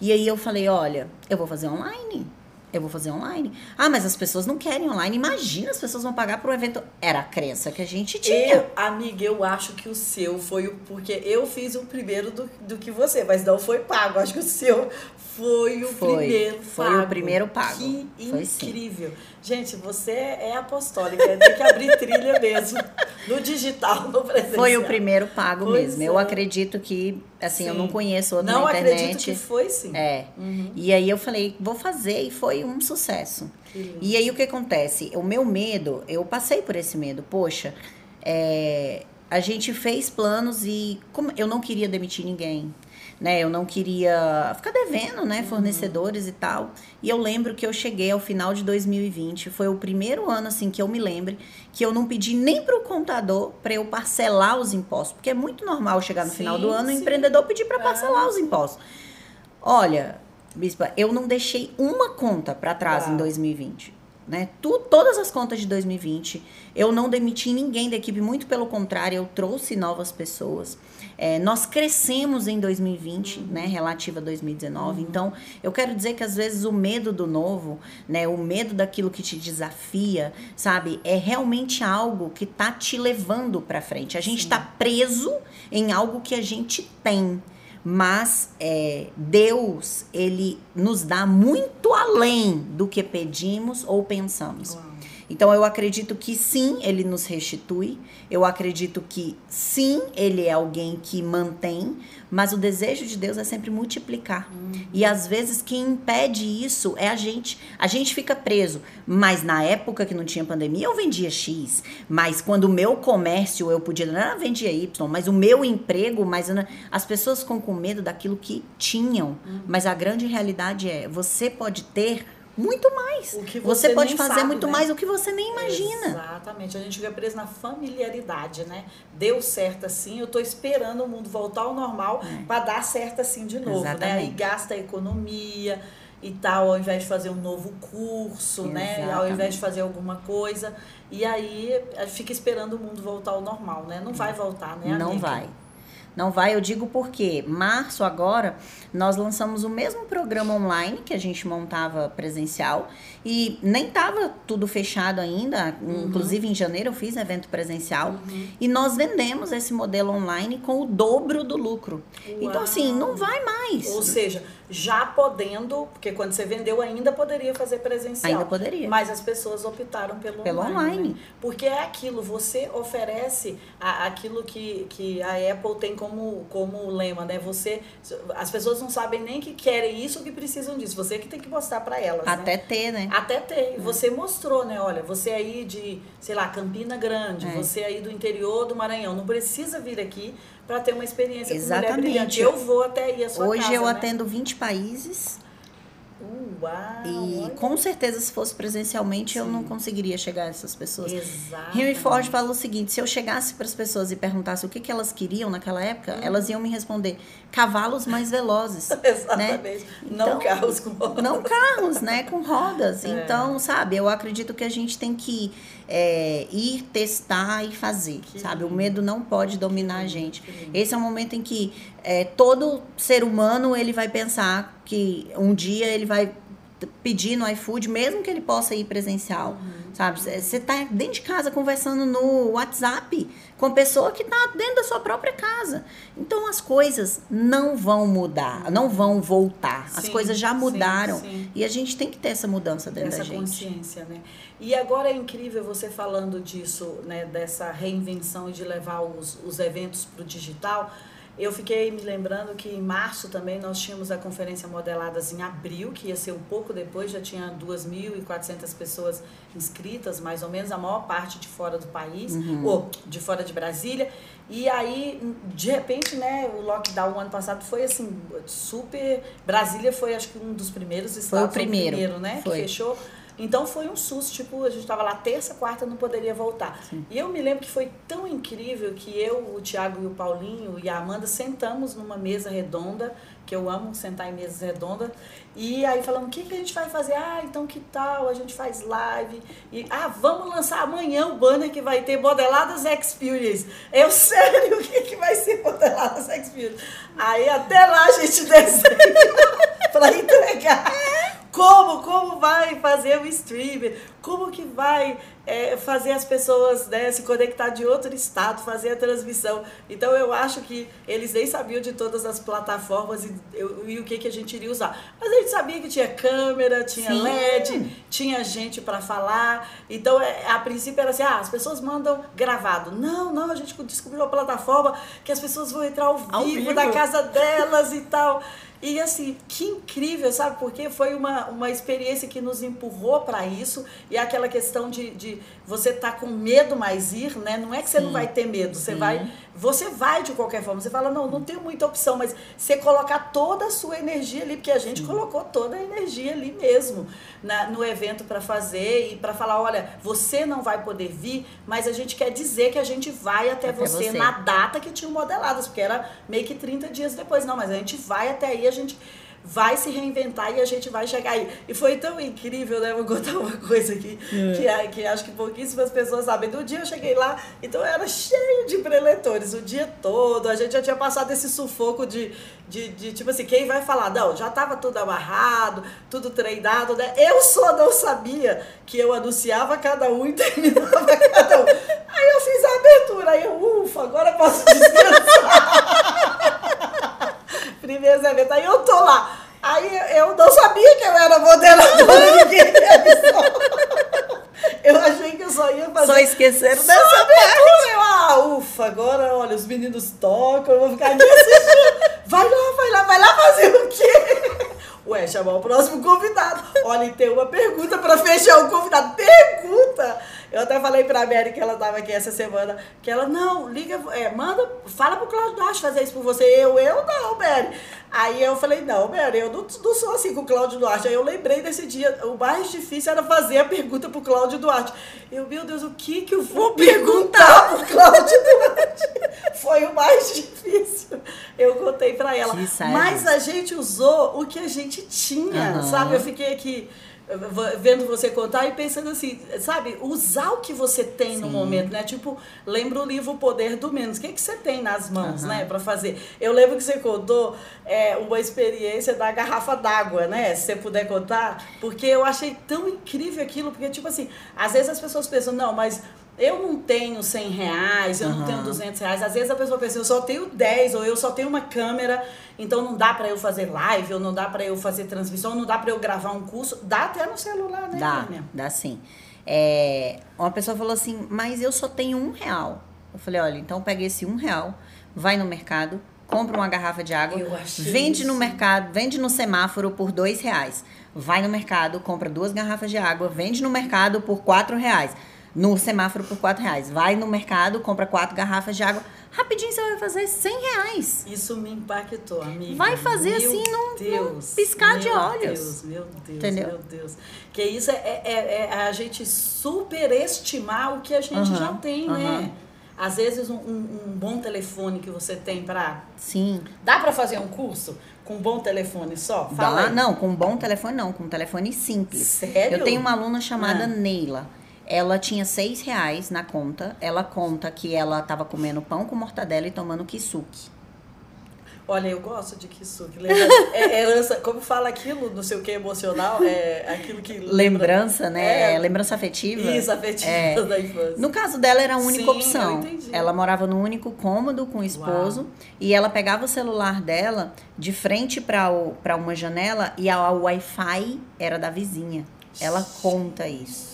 E aí eu falei, olha, eu vou fazer online eu vou fazer online. Ah, mas as pessoas não querem online. Imagina, as pessoas vão pagar para um evento. Era a crença que a gente tinha. Eu, amiga, eu acho que o seu foi o. Porque eu fiz o primeiro do, do que você, mas não foi pago. Acho que o seu foi o foi, primeiro foi pago. Foi o primeiro pago. Que foi incrível. Sim. Gente, você é apostólica, tem que abrir trilha mesmo. No digital, no presencial. Foi o primeiro pago pois mesmo. É. Eu acredito que, assim, sim. eu não conheço outro não na internet. Não acredito que foi, sim. É. Uhum. E aí eu falei, vou fazer, e foi um sucesso. E aí o que acontece? O meu medo, eu passei por esse medo. Poxa, é, a gente fez planos e como eu não queria demitir ninguém né? Eu não queria ficar devendo, né? Uhum. Fornecedores e tal. E eu lembro que eu cheguei ao final de 2020, foi o primeiro ano, assim, que eu me lembre, que eu não pedi nem para o contador para eu parcelar os impostos. Porque é muito normal chegar no sim, final do ano sim. o empreendedor pedir para parcelar os impostos. Olha, Bispa, eu não deixei uma conta para trás em 2020 né? Tu, todas as contas de 2020, eu não demiti ninguém da equipe, muito pelo contrário, eu trouxe novas pessoas. É, nós crescemos em 2020, uhum. né, relativo a 2019. Uhum. Então, eu quero dizer que às vezes o medo do novo, né, o medo daquilo que te desafia, sabe, é realmente algo que tá te levando para frente. A gente está preso em algo que a gente tem mas é, Deus ele nos dá muito além do que pedimos ou pensamos. Uau. Então eu acredito que sim, ele nos restitui. Eu acredito que sim, ele é alguém que mantém, mas o desejo de Deus é sempre multiplicar. Uhum. E às vezes quem impede isso é a gente. A gente fica preso. Mas na época que não tinha pandemia, eu vendia X. Mas quando o meu comércio eu podia, não vendia Y, mas o meu emprego, mas as pessoas ficam com medo daquilo que tinham. Uhum. Mas a grande realidade é, você pode ter muito mais. O que você, você pode fazer sabe, muito né? mais do que você nem imagina. Exatamente. A gente fica preso na familiaridade, né? Deu certo assim, eu tô esperando o mundo voltar ao normal é. para dar certo assim de novo, Exatamente. né? Aí gasta a economia e tal, ao invés de fazer um novo curso, Exatamente. né? Ao invés de fazer alguma coisa. E aí fica esperando o mundo voltar ao normal, né? Não vai voltar, né? Não vai. Não vai, eu digo porque março agora nós lançamos o mesmo programa online que a gente montava presencial e nem estava tudo fechado ainda. Uhum. Inclusive em janeiro eu fiz evento presencial uhum. e nós vendemos esse modelo online com o dobro do lucro. Uau. Então assim, não vai mais. Ou seja, já podendo, porque quando você vendeu ainda poderia fazer presencial. Ainda poderia. Mas as pessoas optaram pelo, pelo online. online. Né? Porque é aquilo, você oferece a, aquilo que, que a Apple tem como, como lema, né? Você, as pessoas não sabem nem que querem isso ou que precisam disso. Você que tem que mostrar para elas. Né? Até né? ter, né? Até ter. É. Você mostrou, né? Olha, você aí de, sei lá, Campina Grande, é. você aí do interior do Maranhão, não precisa vir aqui para ter uma experiência Exatamente. com mulher brilhante. Eu vou até aí a sua Hoje casa, eu né? atendo 20 países Uau! E olha. com certeza, se fosse presencialmente, Sim. eu não conseguiria chegar a essas pessoas. Exato. Henry Ford fala o seguinte: se eu chegasse para as pessoas e perguntasse o que, que elas queriam naquela época, hum. elas iam me responder cavalos mais velozes. Exatamente. Né? Então, não carros com rodas. Não carros, né? Com rodas. É. Então, sabe, eu acredito que a gente tem que é, ir testar e fazer, que sabe? Lindo. O medo não pode dominar a gente. Esse é um momento em que é, todo ser humano ele vai pensar que um dia ele vai pedir no iFood, mesmo que ele possa ir presencial, uhum. Sabe? Você está dentro de casa conversando no WhatsApp com a pessoa que está dentro da sua própria casa. Então as coisas não vão mudar, não vão voltar. Sim, as coisas já mudaram sim, sim. e a gente tem que ter essa mudança dentro essa da gente. Consciência, né? E agora é incrível você falando disso, né? Dessa reinvenção e de levar os, os eventos para o digital Eu fiquei me lembrando que em março também nós tínhamos a conferência Modeladas em abril, que ia ser um pouco depois, já tinha 2.400 pessoas inscritas, mais ou menos, a maior parte de fora do país, uhum. ou de fora de Brasília. E aí, de repente, né, o lockdown ano passado foi assim, super. Brasília foi acho que um dos primeiros estados. Foi o primeiro, primeiro né? Foi. Que fechou. Então foi um susto, tipo, a gente estava lá terça, quarta, não poderia voltar. Sim. E eu me lembro que foi tão incrível que eu, o Tiago e o Paulinho e a Amanda sentamos numa mesa redonda, que eu amo sentar em mesas redondas, e aí falamos, o que, que a gente vai fazer? Ah, então que tal? A gente faz live. E, ah, vamos lançar amanhã o banner que vai ter Modeladas Experience. Eu, sério, o que, que vai ser Modeladas Experience? Aí até lá a gente desenha para entregar. Como, como vai fazer o streaming? Como que vai é, fazer as pessoas né, se conectar de outro estado, fazer a transmissão? Então eu acho que eles nem sabiam de todas as plataformas e, e o que, que a gente iria usar. Mas a gente sabia que tinha câmera, tinha Sim. LED, tinha gente para falar. Então é, a princípio era assim, ah, as pessoas mandam gravado. Não, não, a gente descobriu uma plataforma que as pessoas vão entrar ao vivo, ao vivo. da casa delas e tal. E assim, que incrível, sabe? Porque foi uma, uma experiência que nos empurrou para isso. E aquela questão de, de você tá com medo, mas ir, né? Não é que você Sim. não vai ter medo, você Sim. vai. Você vai de qualquer forma. Você fala, não, não tenho muita opção, mas você colocar toda a sua energia ali, porque a gente Sim. colocou toda a energia ali mesmo na, no evento para fazer e para falar, olha, você não vai poder vir, mas a gente quer dizer que a gente vai até, até você, você, na data que tinha modeladas, porque era meio que 30 dias depois. Não, mas a gente vai até aí, a gente vai se reinventar e a gente vai chegar aí. E foi tão incrível, né? Vou contar uma coisa aqui, é. que, é, que acho que pouquíssimas pessoas sabem. No dia eu cheguei lá, então era cheio de preletores o dia todo. A gente já tinha passado esse sufoco de, de, de tipo assim, quem vai falar? Não, já estava tudo amarrado, tudo treinado, né? Eu só não sabia que eu anunciava cada um e terminava cada um. Aí eu fiz a abertura, aí eu, ufa, agora posso descansar. primeiros eventos. Aí eu tô lá. Aí eu não sabia que eu era modeladora, avisou. Eu achei que eu só ia fazer. Só esqueceram dessa parte. Eu, ah, ufa, agora, olha, os meninos tocam, eu vou ficar aqui assistindo. Vai lá, vai lá, vai lá fazer o quê? Ué, chamar o próximo convidado. Olha, e tem uma pergunta para fechar o convidado. Pergunta! Eu até falei pra Mary que ela tava aqui essa semana, que ela, não, liga, é, manda, fala pro Cláudio Duarte fazer isso por você. Eu, eu não, Mary. Aí eu falei, não, Mary, eu não, não sou assim com o Cláudio Duarte. Aí eu lembrei desse dia, o mais difícil era fazer a pergunta pro Cláudio Duarte. Eu, meu Deus, o que que eu vou perguntar pro Cláudio Duarte? Foi o mais difícil. Eu contei pra ela. Mas a gente usou o que a gente tinha, uhum. sabe? Eu fiquei aqui vendo você contar e pensando assim, sabe, usar o que você tem Sim. no momento, né? Tipo, lembra o livro O Poder do Menos. O que, que você tem nas mãos, uhum. né, para fazer? Eu lembro que você contou é, uma experiência da garrafa d'água, né? Se você puder contar, porque eu achei tão incrível aquilo, porque, tipo assim, às vezes as pessoas pensam, não, mas eu não tenho 100 reais, eu uhum. não tenho 200 reais. Às vezes a pessoa pensa, eu só tenho 10, ou eu só tenho uma câmera, então não dá para eu fazer live, ou não dá para eu fazer transmissão, não dá para eu gravar um curso. Dá até no celular, né, Dá, dá sim. É, uma pessoa falou assim, mas eu só tenho um real. Eu falei, olha, então pega esse um real, vai no mercado, compra uma garrafa de água, vende isso. no mercado, vende no semáforo por dois reais. Vai no mercado, compra duas garrafas de água, vende no mercado por quatro reais no semáforo por 4 reais. Vai no mercado, compra quatro garrafas de água. Rapidinho você vai fazer 100 reais. Isso me impactou, amiga. Vai fazer meu assim num, Deus, num piscar de olhos. Meu Deus, meu Deus, Entendeu? meu Deus. Que isso é, é, é, é a gente superestimar o que a gente uhum, já tem, uhum. né? Às vezes um, um, um, bom telefone que você tem para. Sim. Dá para fazer um curso? Com um bom telefone só? Fala Dá, não, com um bom telefone não, com um telefone simples. Sério? Eu tenho uma aluna chamada ah. Neila. Ela tinha seis reais na conta. Ela conta que ela estava comendo pão com mortadela e tomando kisuke. Olha, eu gosto de. Lembra, é, é, como fala aquilo, não sei o que, emocional, é aquilo que... Lembra, lembrança, né? É, lembrança afetiva. Isso, afetiva é. da infância. No caso dela, era a única Sim, opção. Ela morava no único cômodo com o esposo. Uau. E ela pegava o celular dela de frente para uma janela e a Wi-Fi era da vizinha. Ela conta isso.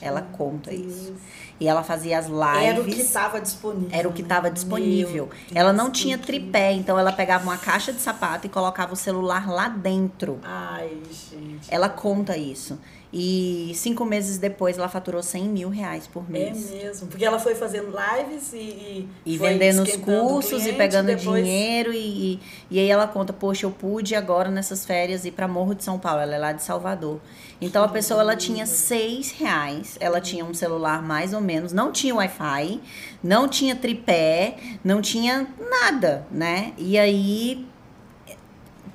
Ela conta Deus. isso. E ela fazia as lives. Era o que estava disponível. Era o que estava disponível. ela não tinha tripé, então ela pegava uma caixa de sapato e colocava o celular lá dentro. Ai, gente. Ela conta isso. E cinco meses depois ela faturou 100 mil reais por É mês. mesmo. Porque ela foi fazendo lives e. E, E vendendo os cursos e cliente, pegando depois- dinheiro. E, e, e aí ela conta, poxa, eu pude agora nessas férias ir para Morro de São Paulo. Ela é lá de Salvador. Então a pessoa ela tinha seis reais, ela tinha um celular mais ou menos, não tinha Wi-Fi, não tinha tripé, não tinha nada, né? E aí,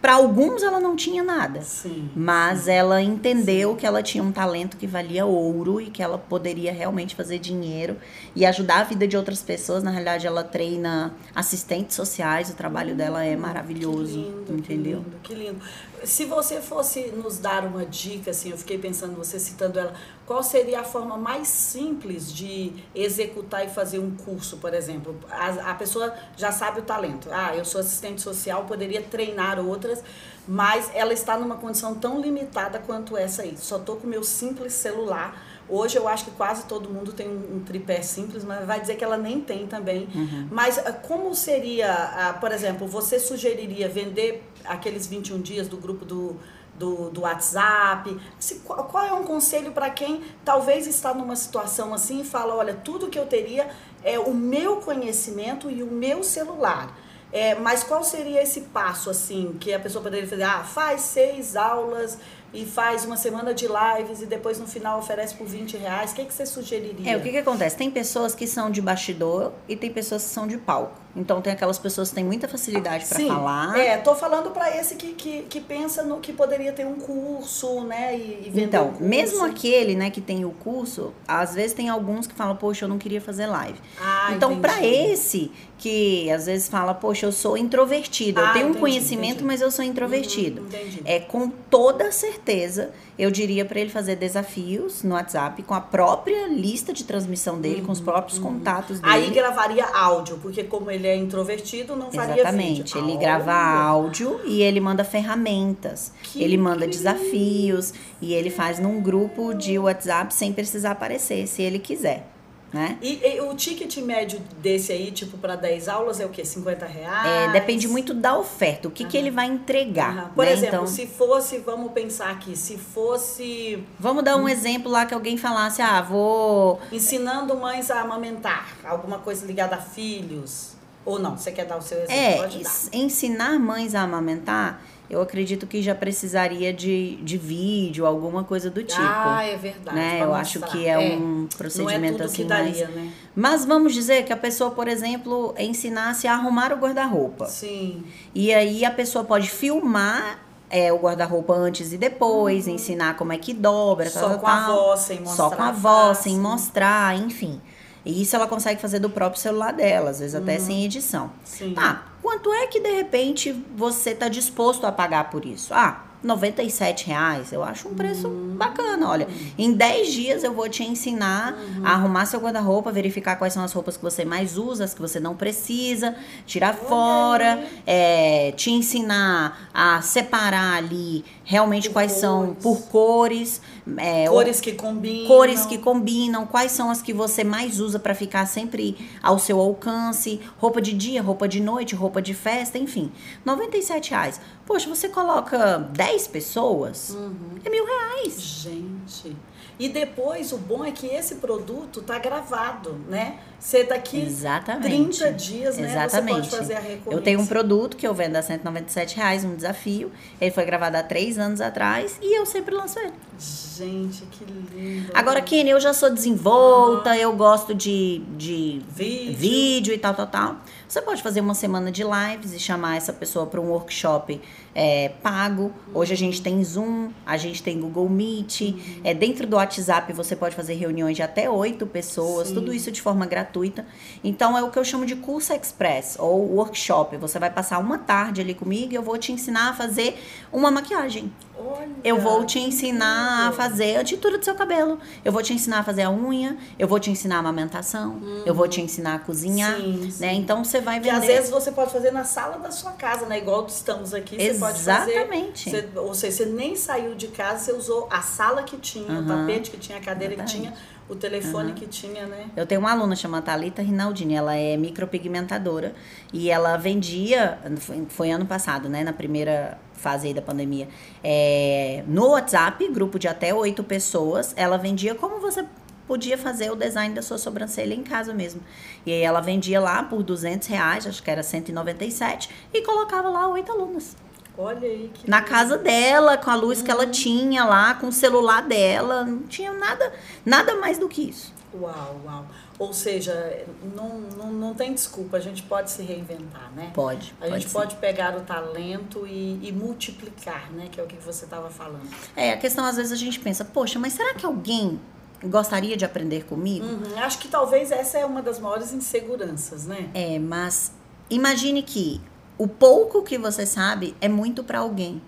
para alguns ela não tinha nada. Sim. Mas ela entendeu que ela tinha um talento que valia ouro e que ela poderia realmente fazer dinheiro e ajudar a vida de outras pessoas. Na realidade, ela treina assistentes sociais, o trabalho dela é maravilhoso, Que lindo, entendeu? Que lindo, que lindo. Se você fosse nos dar uma dica, assim, eu fiquei pensando, você citando ela, qual seria a forma mais simples de executar e fazer um curso, por exemplo? A, a pessoa já sabe o talento. Ah, eu sou assistente social, poderia treinar outras, mas ela está numa condição tão limitada quanto essa aí. Só tô com meu simples celular. Hoje eu acho que quase todo mundo tem um, um tripé simples, mas vai dizer que ela nem tem também. Mas ah, como seria, ah, por exemplo, você sugeriria vender aqueles 21 dias do grupo do, do, do WhatsApp? Se, qual, qual é um conselho para quem talvez está numa situação assim e fala, olha, tudo que eu teria é o meu conhecimento e o meu celular. É, mas qual seria esse passo assim que a pessoa poderia fazer? Ah, faz seis aulas e faz uma semana de lives e depois no final oferece por 20 reais. O que, que você sugeriria? É, o que que acontece? Tem pessoas que são de bastidor e tem pessoas que são de palco. Então tem aquelas pessoas que têm muita facilidade para falar. É, tô falando para esse que, que, que pensa no que poderia ter um curso, né? E, e vender Então, um curso. mesmo aquele, né, que tem o curso, às vezes tem alguns que falam, poxa, eu não queria fazer live. Ah, então, para esse que às vezes fala, poxa, eu sou introvertido, eu Ah, tenho um entendi, conhecimento, entendi. mas eu sou introvertido. Uhum, entendi. É com toda certeza, eu diria para ele fazer desafios no WhatsApp com a própria lista de transmissão dele, com os próprios contatos dele. Uhum, Aí gravaria áudio, porque como ele é introvertido, não faria Exatamente. vídeo. Ele grava áudio e ele manda ferramentas. Que ele manda incrível. desafios e ele faz num grupo de WhatsApp sem precisar aparecer, se ele quiser, né? E, e o ticket médio desse aí, tipo, para 10 aulas é o quê? 50 reais? É, depende muito da oferta, o que, que ele vai entregar. Aham. Por né? exemplo, Então, se fosse, vamos pensar aqui, se fosse vamos dar um exemplo lá que alguém falasse, ah, vou ensinando mães a amamentar, alguma coisa ligada a filhos. Ou não, você quer dar o seu exemplo? É, Pode dar. ens- ensinar mães a amamentar, eu acredito que já precisaria de, de vídeo, alguma coisa do tipo. ah, é verdade. né? Eu acho mostrar. que é, um procedimento Não é assim daria, né? Mas vamos dizer que a pessoa, por exemplo, ensinasse a arrumar o guarda-roupa. Sim. E aí a pessoa pode filmar é, o guarda-roupa antes e depois, ensinar como é que dobra, Só tal, com a tal. voz, sem mostrar. Só com a voz, sem mostrar, enfim. E isso ela consegue fazer do próprio celular dela, às vezes Uhum. até sem edição. Sim. Tá, quanto é que de repente você tá disposto a pagar por isso? Ah, 97 reais, eu acho um preço Hum. bacana. Olha, em 10 dias eu vou te ensinar Uhum. a arrumar seu guarda-roupa, verificar quais são as roupas que você mais usa, as que você não precisa, tirar fora, é, te ensinar a separar ali realmente Por quais são cores. por cores, é, Cores que combinam. cores que combinam, quais são as que você mais usa para ficar sempre ao seu alcance, roupa de dia, roupa de noite, roupa de festa, enfim. 97 reais. Poxa, você coloca 10 pessoas, Uhum. é mil reais. Gente. E depois, o bom é que esse produto tá gravado, né? Você daqui Exatamente. 30 dias, né? Exatamente. Você pode fazer a recorrência. Eu tenho um produto que eu vendo a 197 reais, um desafio. Ele foi gravado há três anos atrás e eu sempre lanço ele. Gente, que lindo. Agora, Kenny, eu já sou desenvolta, eu gosto de, de Vídeo. vídeo e tal, tal, tal. Você pode fazer uma semana de lives e chamar essa pessoa para um workshop é, pago. Hoje a gente tem Zoom, a gente tem Google Meet. Uhum. É, dentro do WhatsApp você pode fazer reuniões de até oito pessoas, Sim. tudo isso de forma gratuita. Então é o que eu chamo de curso express ou workshop. Você vai passar uma tarde ali comigo e eu vou te ensinar a fazer uma maquiagem. Olha, Eu vou te ensinar a fazer a tintura do seu cabelo. Eu vou te ensinar a fazer a unha. Eu vou te ensinar a amamentação. Eu vou te ensinar a cozinhar. Sim, sim. Né? Então você vai Que vender. às vezes você pode fazer na sala da sua casa, né? Igual estamos aqui, você pode fazer. Exatamente. Você- ou seja, você nem saiu de casa, você usou a sala que tinha, o Aham. tapete que tinha, a cadeira Exatamente. que tinha, o telefone uhum. que tinha, né? Eu tenho uma aluna chamada Thalita Rinaldini, ela é micropigmentadora e ela vendia, foi, foi ano passado, né, na primeira fase aí da pandemia, é, no WhatsApp, grupo de até oito pessoas, ela vendia como você podia fazer o design da sua sobrancelha em casa mesmo. E aí ela vendia lá por 200 reais, acho que era 197, e colocava lá oito alunas. Olha aí. Que Na casa dela, com a luz uhum. que ela uhum. tinha lá, com o celular dela, não tinha nada, nada mais do que isso. Uau, uau. Ou seja, não, não, não tem desculpa, a gente pode se reinventar, né? Pode. A gente pode pegar o talento e, e, multiplicar, né? Que é o que você estava falando. É, a questão às vezes a gente pensa, poxa, mas será que alguém gostaria de aprender comigo? Uhum. Acho que talvez essa é uma das maiores inseguranças, né? É, mas imagine que o pouco que você sabe é muito para alguém.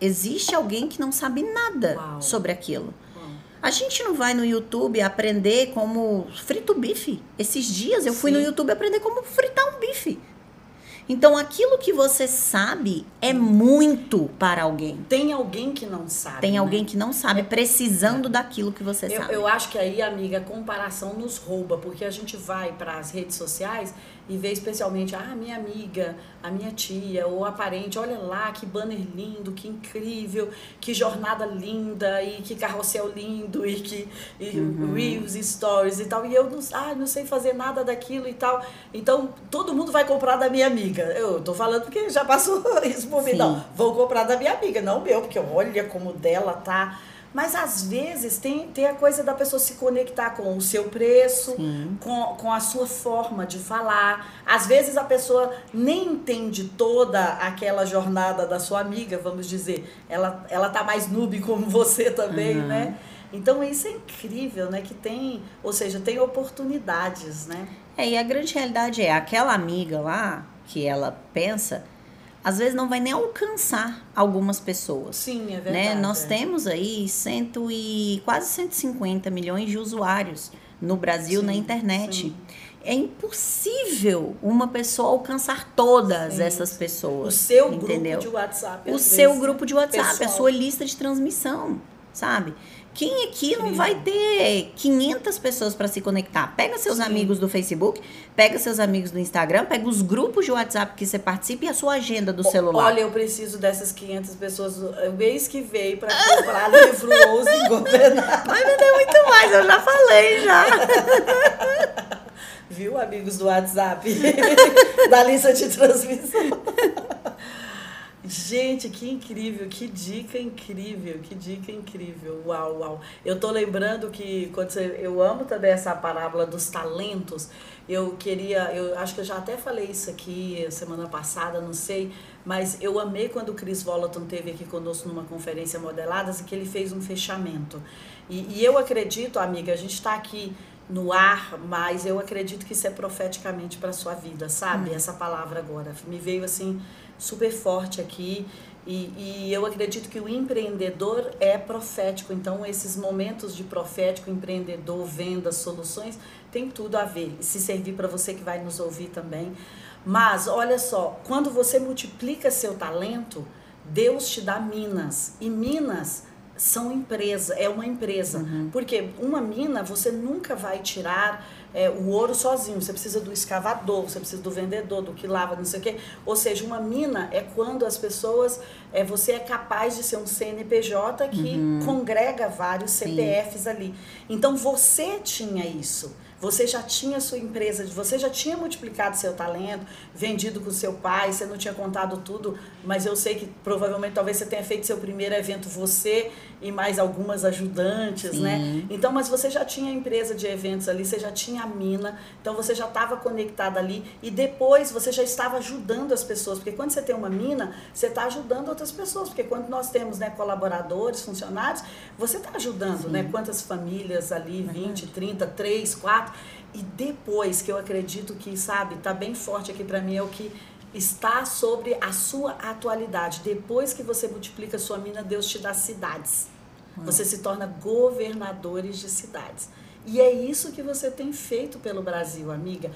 Existe alguém que não sabe nada Uau. sobre aquilo. A gente não vai no YouTube aprender como frito bife. Esses dias eu Sim. fui no YouTube aprender como fritar um bife. Então, aquilo que você sabe é muito para alguém. Tem alguém que não sabe. Tem né? alguém que não sabe, precisando é. daquilo que você eu, sabe. Eu acho que aí, amiga, a comparação nos rouba, porque a gente vai para as redes sociais e vê especialmente, ah, minha amiga, a minha tia ou a parente, olha lá que banner lindo, que incrível, que jornada linda e que carrossel lindo e que e uhum. reels, stories e tal. E eu não, ah, não sei fazer nada daquilo e tal. Então, todo mundo vai comprar da minha amiga. Eu tô falando porque já passou isso por mim. Não, vou comprar da minha amiga, não meu, porque olha como dela tá mas às vezes tem, tem a coisa da pessoa se conectar com o seu preço, com, com a sua forma de falar. Às vezes a pessoa nem entende toda aquela jornada da sua amiga, vamos dizer. Ela, ela tá mais noob como você também, uhum. né? Então isso é incrível, né? Que tem, ou seja, tem oportunidades, né? É, e a grande realidade é aquela amiga lá que ela pensa às vezes não vai nem alcançar algumas pessoas. Sim, é né? verdade. Né? Nós é. temos aí cento e, quase 150 milhões de usuários no Brasil sim, na internet. Sim. É impossível uma pessoa alcançar todas sim. essas pessoas. O seu entendeu? grupo de WhatsApp. O seu grupo de WhatsApp, pessoal. a sua lista de transmissão, sabe? Quem aqui não vai ter 500 pessoas para se conectar? Pega seus Sim. amigos do Facebook, pega seus amigos do Instagram, pega os grupos de WhatsApp que você participa e a sua agenda do celular. Olha, eu preciso dessas 500 pessoas o mês que veio para comprar livro 11 e governar. Vai vender muito mais, eu já falei já. Viu, amigos do WhatsApp? da lista de transmissão. Gente, que incrível, que dica incrível, que dica incrível. Uau, uau. Eu tô lembrando que quando você, eu amo também essa parábola dos talentos. Eu queria, eu acho que eu já até falei isso aqui semana passada, não sei, mas eu amei quando o Chris Volaton teve aqui conosco numa conferência modeladas e que ele fez um fechamento. E, e eu acredito, amiga, a gente está aqui no ar, mas eu acredito que isso é profeticamente para sua vida, sabe? Hum. Essa palavra agora me veio assim super forte aqui. E, e, eu acredito que o empreendedor é profético, então esses momentos de profético, empreendedor, vendas, soluções, tem tudo a ver. E se servir para você que vai nos ouvir também. Mas olha só, quando você multiplica seu talento, Deus te dá minas. E minas são empresa, é uma empresa. Uhum. Porque uma mina você nunca vai tirar é, o ouro sozinho. Você precisa do escavador, você precisa do vendedor, do que lava, não sei o quê. Ou seja, uma mina é quando as pessoas. É, você é capaz de ser um CNPJ que uhum. congrega vários CPFs Sim. ali. Então você tinha isso você já tinha sua empresa, você já tinha multiplicado seu talento, vendido com seu pai, você não tinha contado tudo, mas eu sei que provavelmente talvez você tenha feito seu primeiro evento você e mais algumas ajudantes, né? Sim. né? Então, mas você já tinha a empresa de eventos ali, você já tinha a mina, então você já estava conectada ali e depois você já estava ajudando as pessoas, porque quando você tem uma mina, você está ajudando outras pessoas, porque quando nós temos né, colaboradores, funcionários, você está ajudando, né? Sim. né? Quantas famílias ali, 20, 30, 3, 4 e depois, que eu acredito que, sabe, tá bem forte aqui para mim, é o que está sobre a sua atualidade. Depois que você multiplica a sua mina, Deus te dá cidades. Hum. Você se torna governadores de cidades. E é isso que você tem feito pelo Brasil, amiga.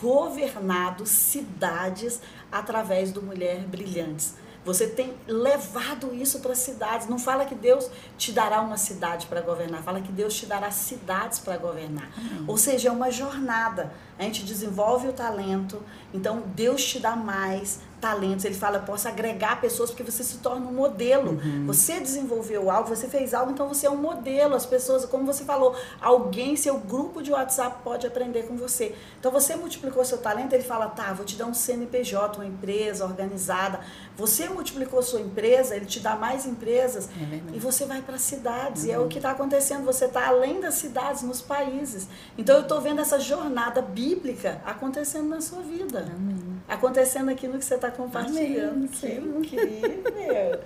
Governado cidades através do Mulher Brilhantes. Você tem levado isso para as cidades. Não fala que Deus te dará uma cidade para governar, fala que Deus te dará cidades para governar. Uhum. Ou seja, é uma jornada. A gente desenvolve o talento, então Deus te dá mais, talentos. Ele fala, posso agregar pessoas porque você se torna um modelo. Uhum. Você desenvolveu algo, você fez algo, então você é um modelo. As pessoas, como você falou, alguém, seu grupo de WhatsApp pode aprender com você. Então você multiplicou seu talento, ele fala, tá, vou te dar um CNPJ, uma empresa organizada. Você multiplicou sua empresa, ele te dá mais empresas é e você vai para cidades. Uhum. E é o uhum. que está acontecendo, você está além das cidades, nos países. Então eu estou vendo essa jornada bíblica acontecendo na sua vida. Amém. Acontecendo aquilo que você está compartilhando. Que incrível!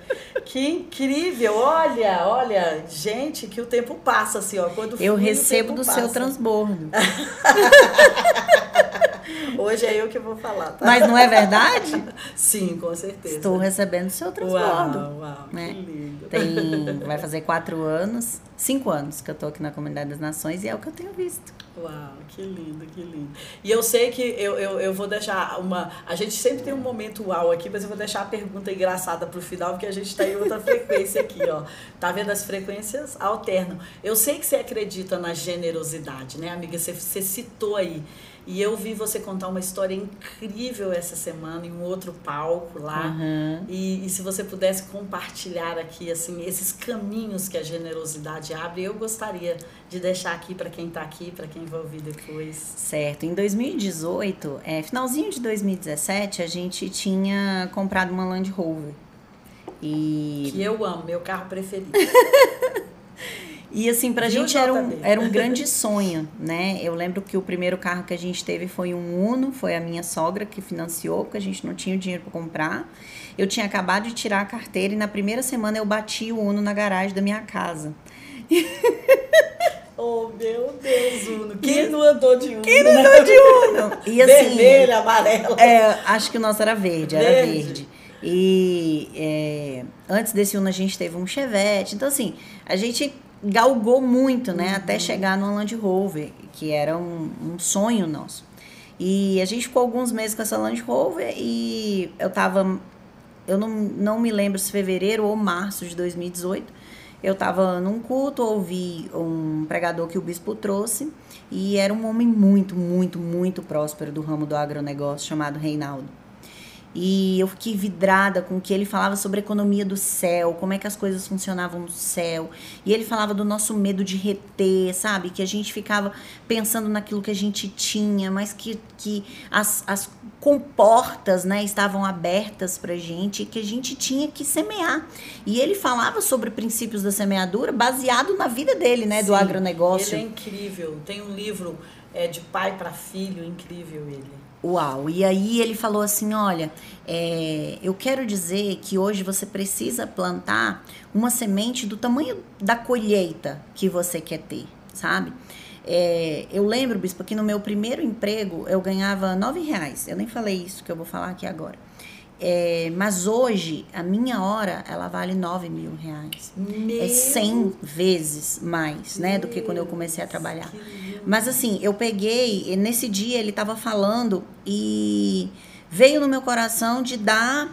que incrível! Olha, olha, gente, que o tempo passa assim, ó. Quando eu recebo do passa. seu transbordo. Hoje é eu que vou falar, tá? Mas não é verdade? Sim, com certeza. Estou recebendo o seu transbordo. Uau, uau, né? que lindo. Tem, vai fazer quatro anos, cinco anos que eu estou aqui na Comunidade das Nações e é o que eu tenho visto. Uau, que lindo, que lindo. E eu sei que eu, eu, eu vou deixar uma. A gente sempre tem um momento uau aqui, mas eu vou deixar a pergunta engraçada para o final, porque a gente está em outra frequência aqui, ó. Tá vendo as frequências alternam. Eu sei que você acredita na generosidade, né, amiga? Você, você citou aí. E eu vi você contar uma história incrível essa semana em um outro palco lá. Uhum. E, e, se você pudesse compartilhar aqui assim esses caminhos que a generosidade abre, eu gostaria de deixar aqui para quem está aqui, para quem vai ouvir depois. Certo. Em 2018, é, finalzinho de 2017, a gente tinha comprado uma Land Rover. E... Que eu amo, meu carro preferido. E assim, pra Viu, gente era um, era um grande sonho, né? Eu lembro que o primeiro carro que a gente teve foi um Uno, foi a minha sogra que financiou, porque a gente não tinha o dinheiro para comprar. Eu tinha acabado de tirar a carteira e na primeira semana eu bati o Uno na garagem da minha casa. Oh, meu Deus, Uno. Quem não andou de Uno? Quem não andou de Uno? E assim, Vermelho, amarelo. É, acho que o nosso era verde, era verde. verde. E é, antes desse Uno a gente teve um Chevette. Então, assim, a gente galgou muito, né? Uhum. Até chegar no Land Rover, que era um, um, sonho nosso. E a gente ficou alguns meses com essa Land Rover e eu tava. Eu não, não me lembro se fevereiro ou março de 2018. Eu tava num culto, ouvi um pregador que o bispo trouxe e era um homem muito, muito, muito próspero do ramo do agronegócio chamado Reinaldo. E eu fiquei vidrada com o que ele falava sobre a economia do céu, como é que as coisas funcionavam no céu. E ele falava do nosso medo de reter, sabe? Que a gente ficava pensando naquilo que a gente tinha, mas que, que as, as comportas né, estavam abertas pra gente e que a gente tinha que semear. E ele falava sobre princípios da semeadura baseado na vida dele, né? Sim, do agronegócio. Ele é incrível. Tem um livro é, de pai para filho, incrível ele. Uau! E aí ele falou assim: olha, é, eu quero dizer que hoje você precisa plantar uma semente do tamanho da colheita que você quer ter, sabe? É, eu lembro, Bispo, que no meu primeiro emprego eu ganhava nove reais. Eu nem falei isso que eu vou falar aqui agora. É, mas hoje, a minha hora, ela vale 9 mil reais. Meu é 100 vezes mais, né? Do que quando eu comecei a trabalhar. Mas assim, eu peguei, nesse dia ele estava falando e veio no meu coração de dar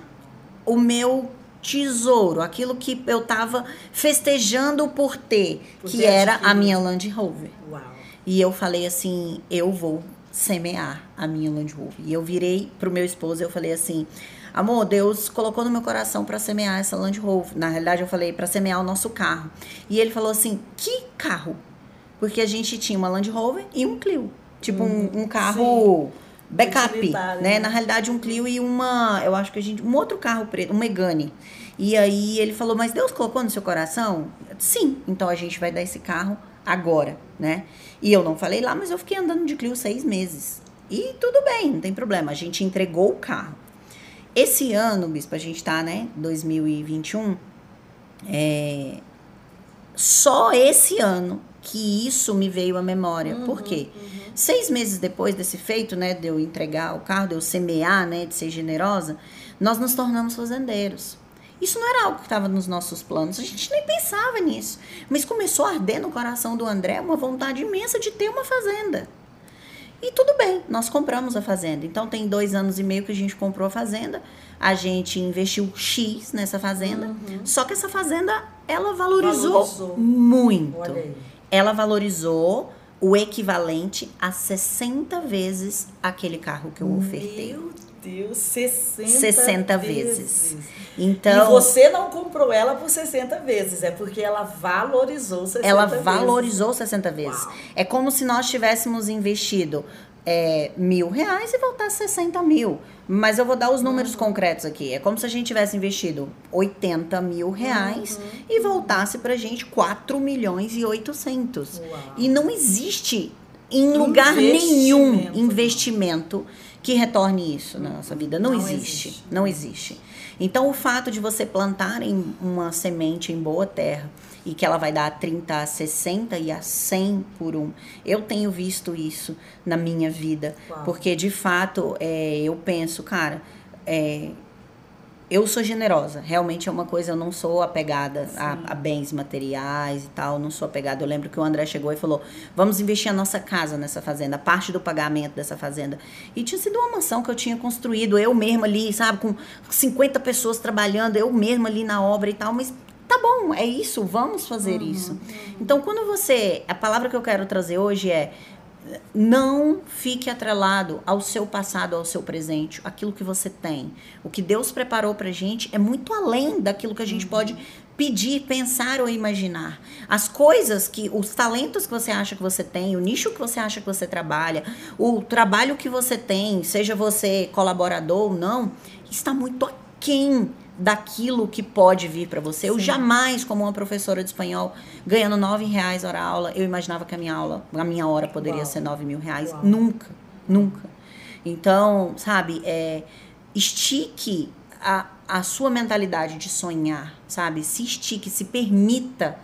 o meu tesouro, aquilo que eu estava festejando por ter, por que ter era a minha Land Rover. Uau. E eu falei assim, eu vou semear a minha Land Rover. E eu virei pro meu esposo e eu falei assim, Amor, Deus colocou no meu coração para semear essa Land Rover. Na realidade, eu falei para semear o nosso carro. E ele falou assim: "Que carro?" Porque a gente tinha uma Land Rover e um Clio, tipo um, um, carro sim. backup, né? né? Na realidade, um Clio e uma, eu acho que a gente, um outro carro preto, um Megane. E aí ele falou: "Mas Deus colocou no seu coração?" Sim. Então a gente vai dar esse carro agora, né? E eu não falei lá, mas eu fiquei andando de Clio seis meses. E tudo bem, não tem problema. A gente entregou o carro. Esse ano, Bispo, a gente tá, né? 2021. É, só esse ano que isso me veio à memória. Uhum, Por quê? Uhum. Seis meses depois desse feito, né? De eu entregar o carro, de eu semear, né? De ser generosa, nós nos tornamos fazendeiros. Isso não era algo que estava nos nossos planos, a gente nem pensava nisso. Mas começou a arder no coração do André uma vontade imensa de ter uma fazenda. E tudo bem, nós compramos a fazenda. Então tem dois anos e meio que a gente comprou a fazenda. A gente investiu X nessa fazenda. Uhum. Só que essa fazenda, ela valorizou, valorizou. muito. Ela valorizou o equivalente a 60 vezes aquele carro que eu ofertei. Meu Deus, 60, 60 vezes. vezes. Então, e você não comprou ela por 60 vezes, é porque ela valorizou 60 ela vezes. Ela valorizou 60 vezes. Uau. É como se nós tivéssemos investido é, mil reais e voltar 60 mil. Mas eu vou dar os números uhum. concretos aqui. É como se a gente tivesse investido 80 mil reais uhum. e voltasse pra gente 4 milhões e 800. Uau. E não existe em lugar nenhum investimento que retorne isso na nossa vida. Não, não existe. existe. Não existe. Então, o fato de você plantar em uma semente em boa terra e que ela vai dar a 30, a 60 e a 100 por um, eu tenho visto isso na minha vida. Uau. Porque, de fato, é, eu penso, cara, é, eu sou generosa. Realmente é uma coisa, eu não sou apegada a, a, bens materiais e tal, não sou apegada. Eu lembro que o André chegou e falou: vamos investir a nossa casa nessa fazenda, parte do pagamento dessa fazenda. E tinha sido uma mansão que eu tinha construído, eu mesma ali, sabe, com 50 pessoas trabalhando, eu mesma ali na obra e tal, mas tá bom, é isso, vamos fazer uhum, isso. Uhum. Então, quando você. A palavra que eu quero trazer hoje é não fique atrelado ao seu passado, ao seu presente, aquilo que você tem. O que Deus preparou pra gente é muito além daquilo que a gente uhum. pode pedir, pensar ou imaginar. As coisas que, os talentos que você acha que você tem, o nicho que você acha que você trabalha, o trabalho que você tem, seja você colaborador ou não, está muito aquém daquilo que pode vir para você. Sim. Eu jamais, como uma professora de espanhol, ganhando nove reais hora aula, eu imaginava que a minha aula, a minha hora poderia Uau. ser nove mil reais. Uau. Nunca, nunca. Então, sabe, é, estique a, a sua mentalidade de sonhar, sabe? Se estique, se permita.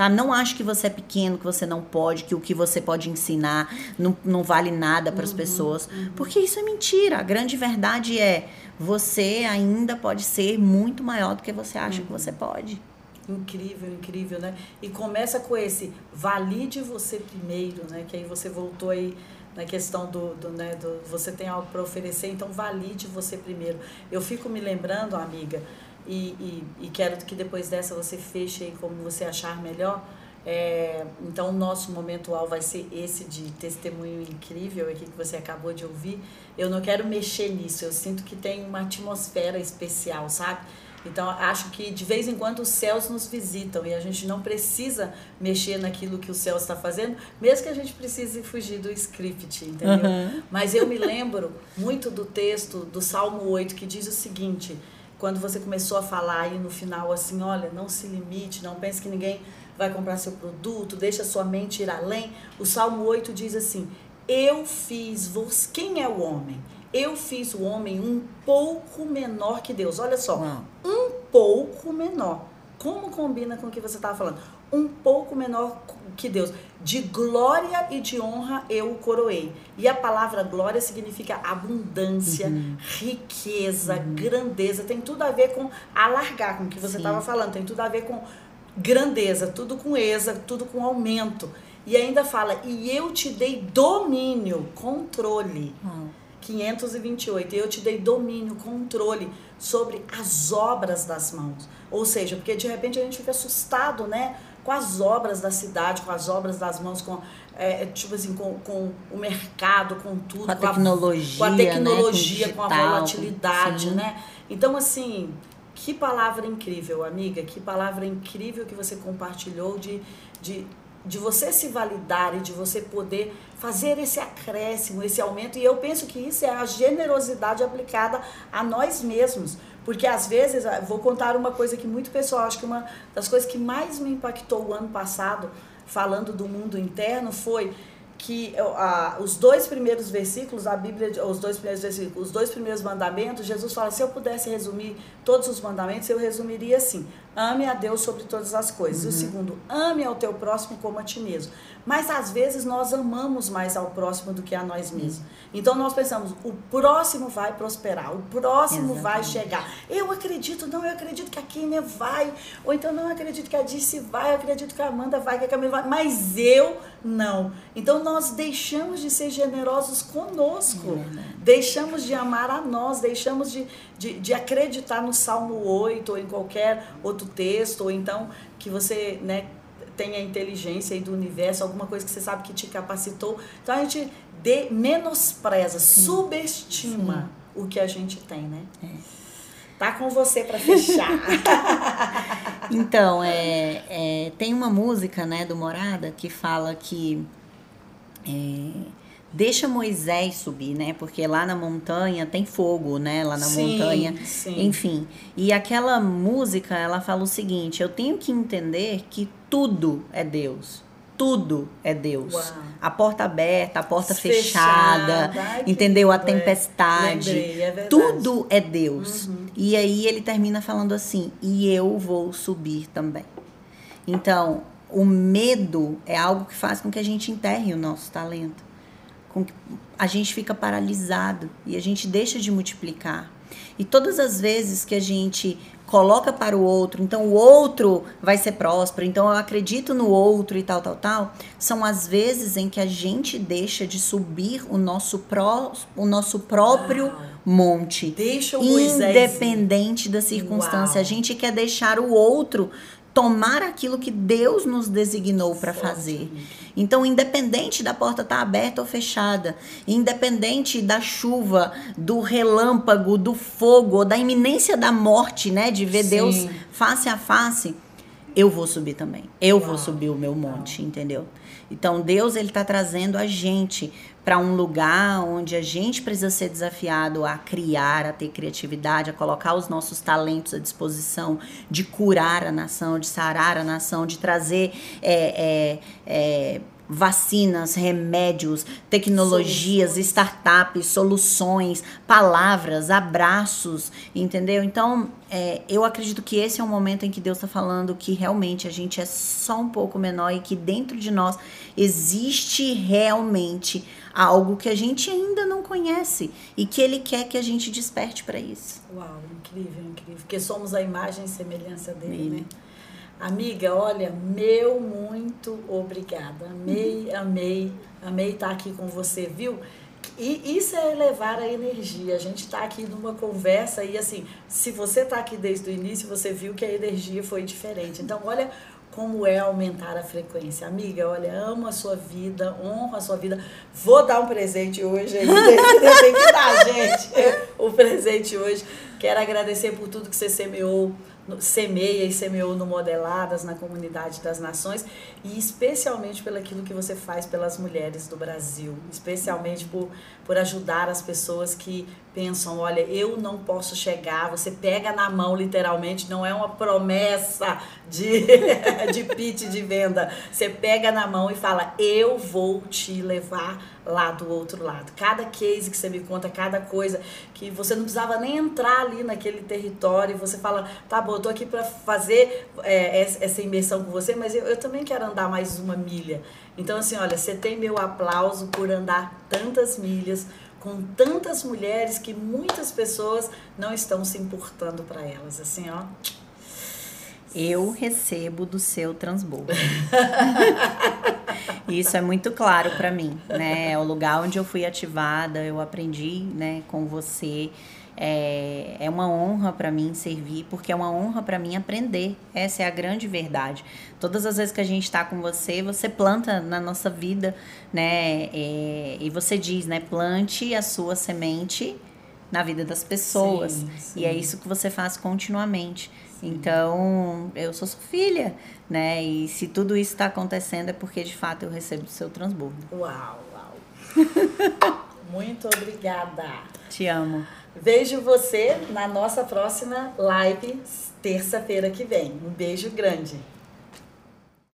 Sabe? Não ache que você é pequeno, que você não pode, que o que você pode ensinar não, não vale nada para as uhum, pessoas. Uhum. Porque isso é mentira. A grande verdade é você ainda pode ser muito maior do que você acha uhum. que você pode. Incrível, incrível, né? E começa com esse valide você primeiro, né? Que aí você voltou aí na questão do, do, né, do você tem algo para oferecer, então valide você primeiro. Eu fico me lembrando, amiga, e, e, e quero que depois dessa você feche aí como você achar melhor. É, então, o nosso momento vai ser esse de testemunho incrível aqui que você acabou de ouvir. Eu não quero mexer nisso, eu sinto que tem uma atmosfera especial, sabe? Então, acho que de vez em quando os céus nos visitam e a gente não precisa mexer naquilo que o céu está fazendo, mesmo que a gente precise fugir do script, entendeu? Uhum. Mas eu me lembro muito do texto do Salmo 8 que diz o seguinte: quando você começou a falar aí no final assim, olha, não se limite, não pense que ninguém vai comprar seu produto, deixa sua mente ir além. O Salmo 8 diz assim: Eu fiz vos. Quem é o homem? Eu fiz o homem um pouco menor que Deus. Olha só, Uau. um pouco menor. Como combina com o que você estava falando? Um pouco menor que Deus. De glória e de honra eu o coroei. E a palavra glória significa abundância, uhum. riqueza, uhum. grandeza. Tem tudo a ver com alargar, com o que você estava falando. Tem tudo a ver com grandeza, tudo com exa, tudo com aumento. E ainda fala, e eu te dei domínio, controle. Hum. 528, eu te dei domínio, controle sobre as obras das mãos. Ou seja, porque de repente a gente fica assustado, né? Com as obras da cidade, com as obras das mãos, com, é, tipo assim, com, com o mercado, com tudo. Com a tecnologia, com a, tecnologia, né? com, com, a volatilidade, sim. né? Então, assim, que palavra incrível, amiga. Que palavra incrível que você compartilhou de, de, de você se validar e de você poder fazer esse acréscimo, esse aumento. E eu penso que isso é a generosidade aplicada a nós mesmos. Porque às vezes, vou contar uma coisa que muito pessoal, acho que uma das coisas que mais me impactou o ano passado, falando do mundo interno, foi que os dois primeiros versículos, a Bíblia, os dois primeiros versículos, os dois primeiros mandamentos, Jesus fala: se eu pudesse resumir todos os mandamentos, eu resumiria assim: ame a Deus sobre todas as coisas. Uhum. O segundo, ame ao teu próximo como a ti mesmo. Mas às vezes nós amamos mais ao próximo do que a nós mesmos. Uhum. Então nós pensamos, o próximo vai prosperar, o próximo Exatamente. vai chegar. Eu acredito, não, eu acredito que a Kênia vai, ou então não eu acredito que a Disse vai, eu acredito que a Amanda vai, que a Camila vai, mas eu não. Então nós deixamos de ser generosos conosco, deixamos de amar a nós, deixamos de, de, de acreditar no Salmo 8 ou em qualquer outro texto, ou então que você, né, tem a inteligência aí do universo, alguma coisa que você sabe que te capacitou. Então a gente de, menospreza, Sim. subestima Sim. o que a gente tem, né? É. Tá com você para fechar. então, é, é, tem uma música, né, do Morada que fala que é, deixa Moisés subir, né? Porque lá na montanha tem fogo, né? Lá na sim, montanha, sim. enfim. E aquela música, ela fala o seguinte: eu tenho que entender que tudo é Deus. Tudo é Deus. Uau. A porta aberta, a porta fechada, fechada. Ai, entendeu? A é. tempestade. Lembrei, é tudo é Deus. Uhum. E aí ele termina falando assim: e eu vou subir também. Então, o medo é algo que faz com que a gente enterre o nosso talento com que a gente fica paralisado e a gente deixa de multiplicar. E todas as vezes que a gente coloca para o outro, então o outro vai ser próspero, então eu acredito no outro e tal, tal, tal, são as vezes em que a gente deixa de subir o nosso, pró, o nosso próprio Uau. monte. Deixa o Independente da circunstância. Uau. A gente quer deixar o outro tomar aquilo que Deus nos designou para fazer. Então, independente da porta estar tá aberta ou fechada, independente da chuva, do relâmpago, do fogo, da iminência da morte, né, de ver Sim. Deus face a face, eu vou subir também. Eu Uau. vou subir o meu monte, entendeu? Então, Deus ele está trazendo a gente para um lugar onde a gente precisa ser desafiado a criar, a ter criatividade, a colocar os nossos talentos à disposição de curar a nação, de sarar a nação, de trazer é, é, é, vacinas, remédios, tecnologias, soluções. startups, soluções, palavras, abraços, entendeu? Então, é, eu acredito que esse é um momento em que Deus está falando que realmente a gente é só um pouco menor e que dentro de nós existe realmente algo que a gente ainda não conhece e que Ele quer que a gente desperte para isso. Uau, incrível, incrível. Porque somos a imagem e semelhança dele, Ele. né? Amiga, olha, meu muito obrigada. Amei, amei, amei estar aqui com você, viu? E isso é elevar a energia. A gente está aqui numa conversa e assim, se você está aqui desde o início, você viu que a energia foi diferente. Então, olha como é aumentar a frequência. Amiga, olha, amo a sua vida, honro a sua vida. Vou dar um presente hoje ainda. Tem que dar, gente, o presente hoje. Quero agradecer por tudo que você semeou semeia e semeou no Modeladas, na Comunidade das Nações, e especialmente pelo aquilo que você faz pelas mulheres do Brasil, especialmente por, por ajudar as pessoas que pensam, olha, eu não posso chegar, você pega na mão literalmente, não é uma promessa de, de pitch de venda, você pega na mão e fala, eu vou te levar lá do outro lado. Cada case que você me conta, cada coisa que você não precisava nem entrar ali naquele território, você fala, tá bom, eu tô aqui para fazer é, essa imersão com você, mas eu, eu também quero andar mais uma milha. Então, assim, olha, você tem meu aplauso por andar tantas milhas com tantas mulheres que muitas pessoas não estão se importando para elas. Assim, ó. Eu recebo do seu transbordo. Isso é muito claro para mim, né? É o lugar onde eu fui ativada, eu aprendi, né, com você. É, é uma honra para mim servir, porque é uma honra para mim aprender. Essa é a grande verdade. Todas as vezes que a gente está com você, você planta na nossa vida, né? É, e você diz, né? Plante a sua semente na vida das pessoas. Sim, sim. E é isso que você faz continuamente. Então, eu sou sua filha, né? E se tudo isso está acontecendo é porque de fato eu recebo o seu transbordo. Uau, uau. Muito obrigada. Te amo. Vejo você na nossa próxima live, terça-feira que vem. Um beijo grande.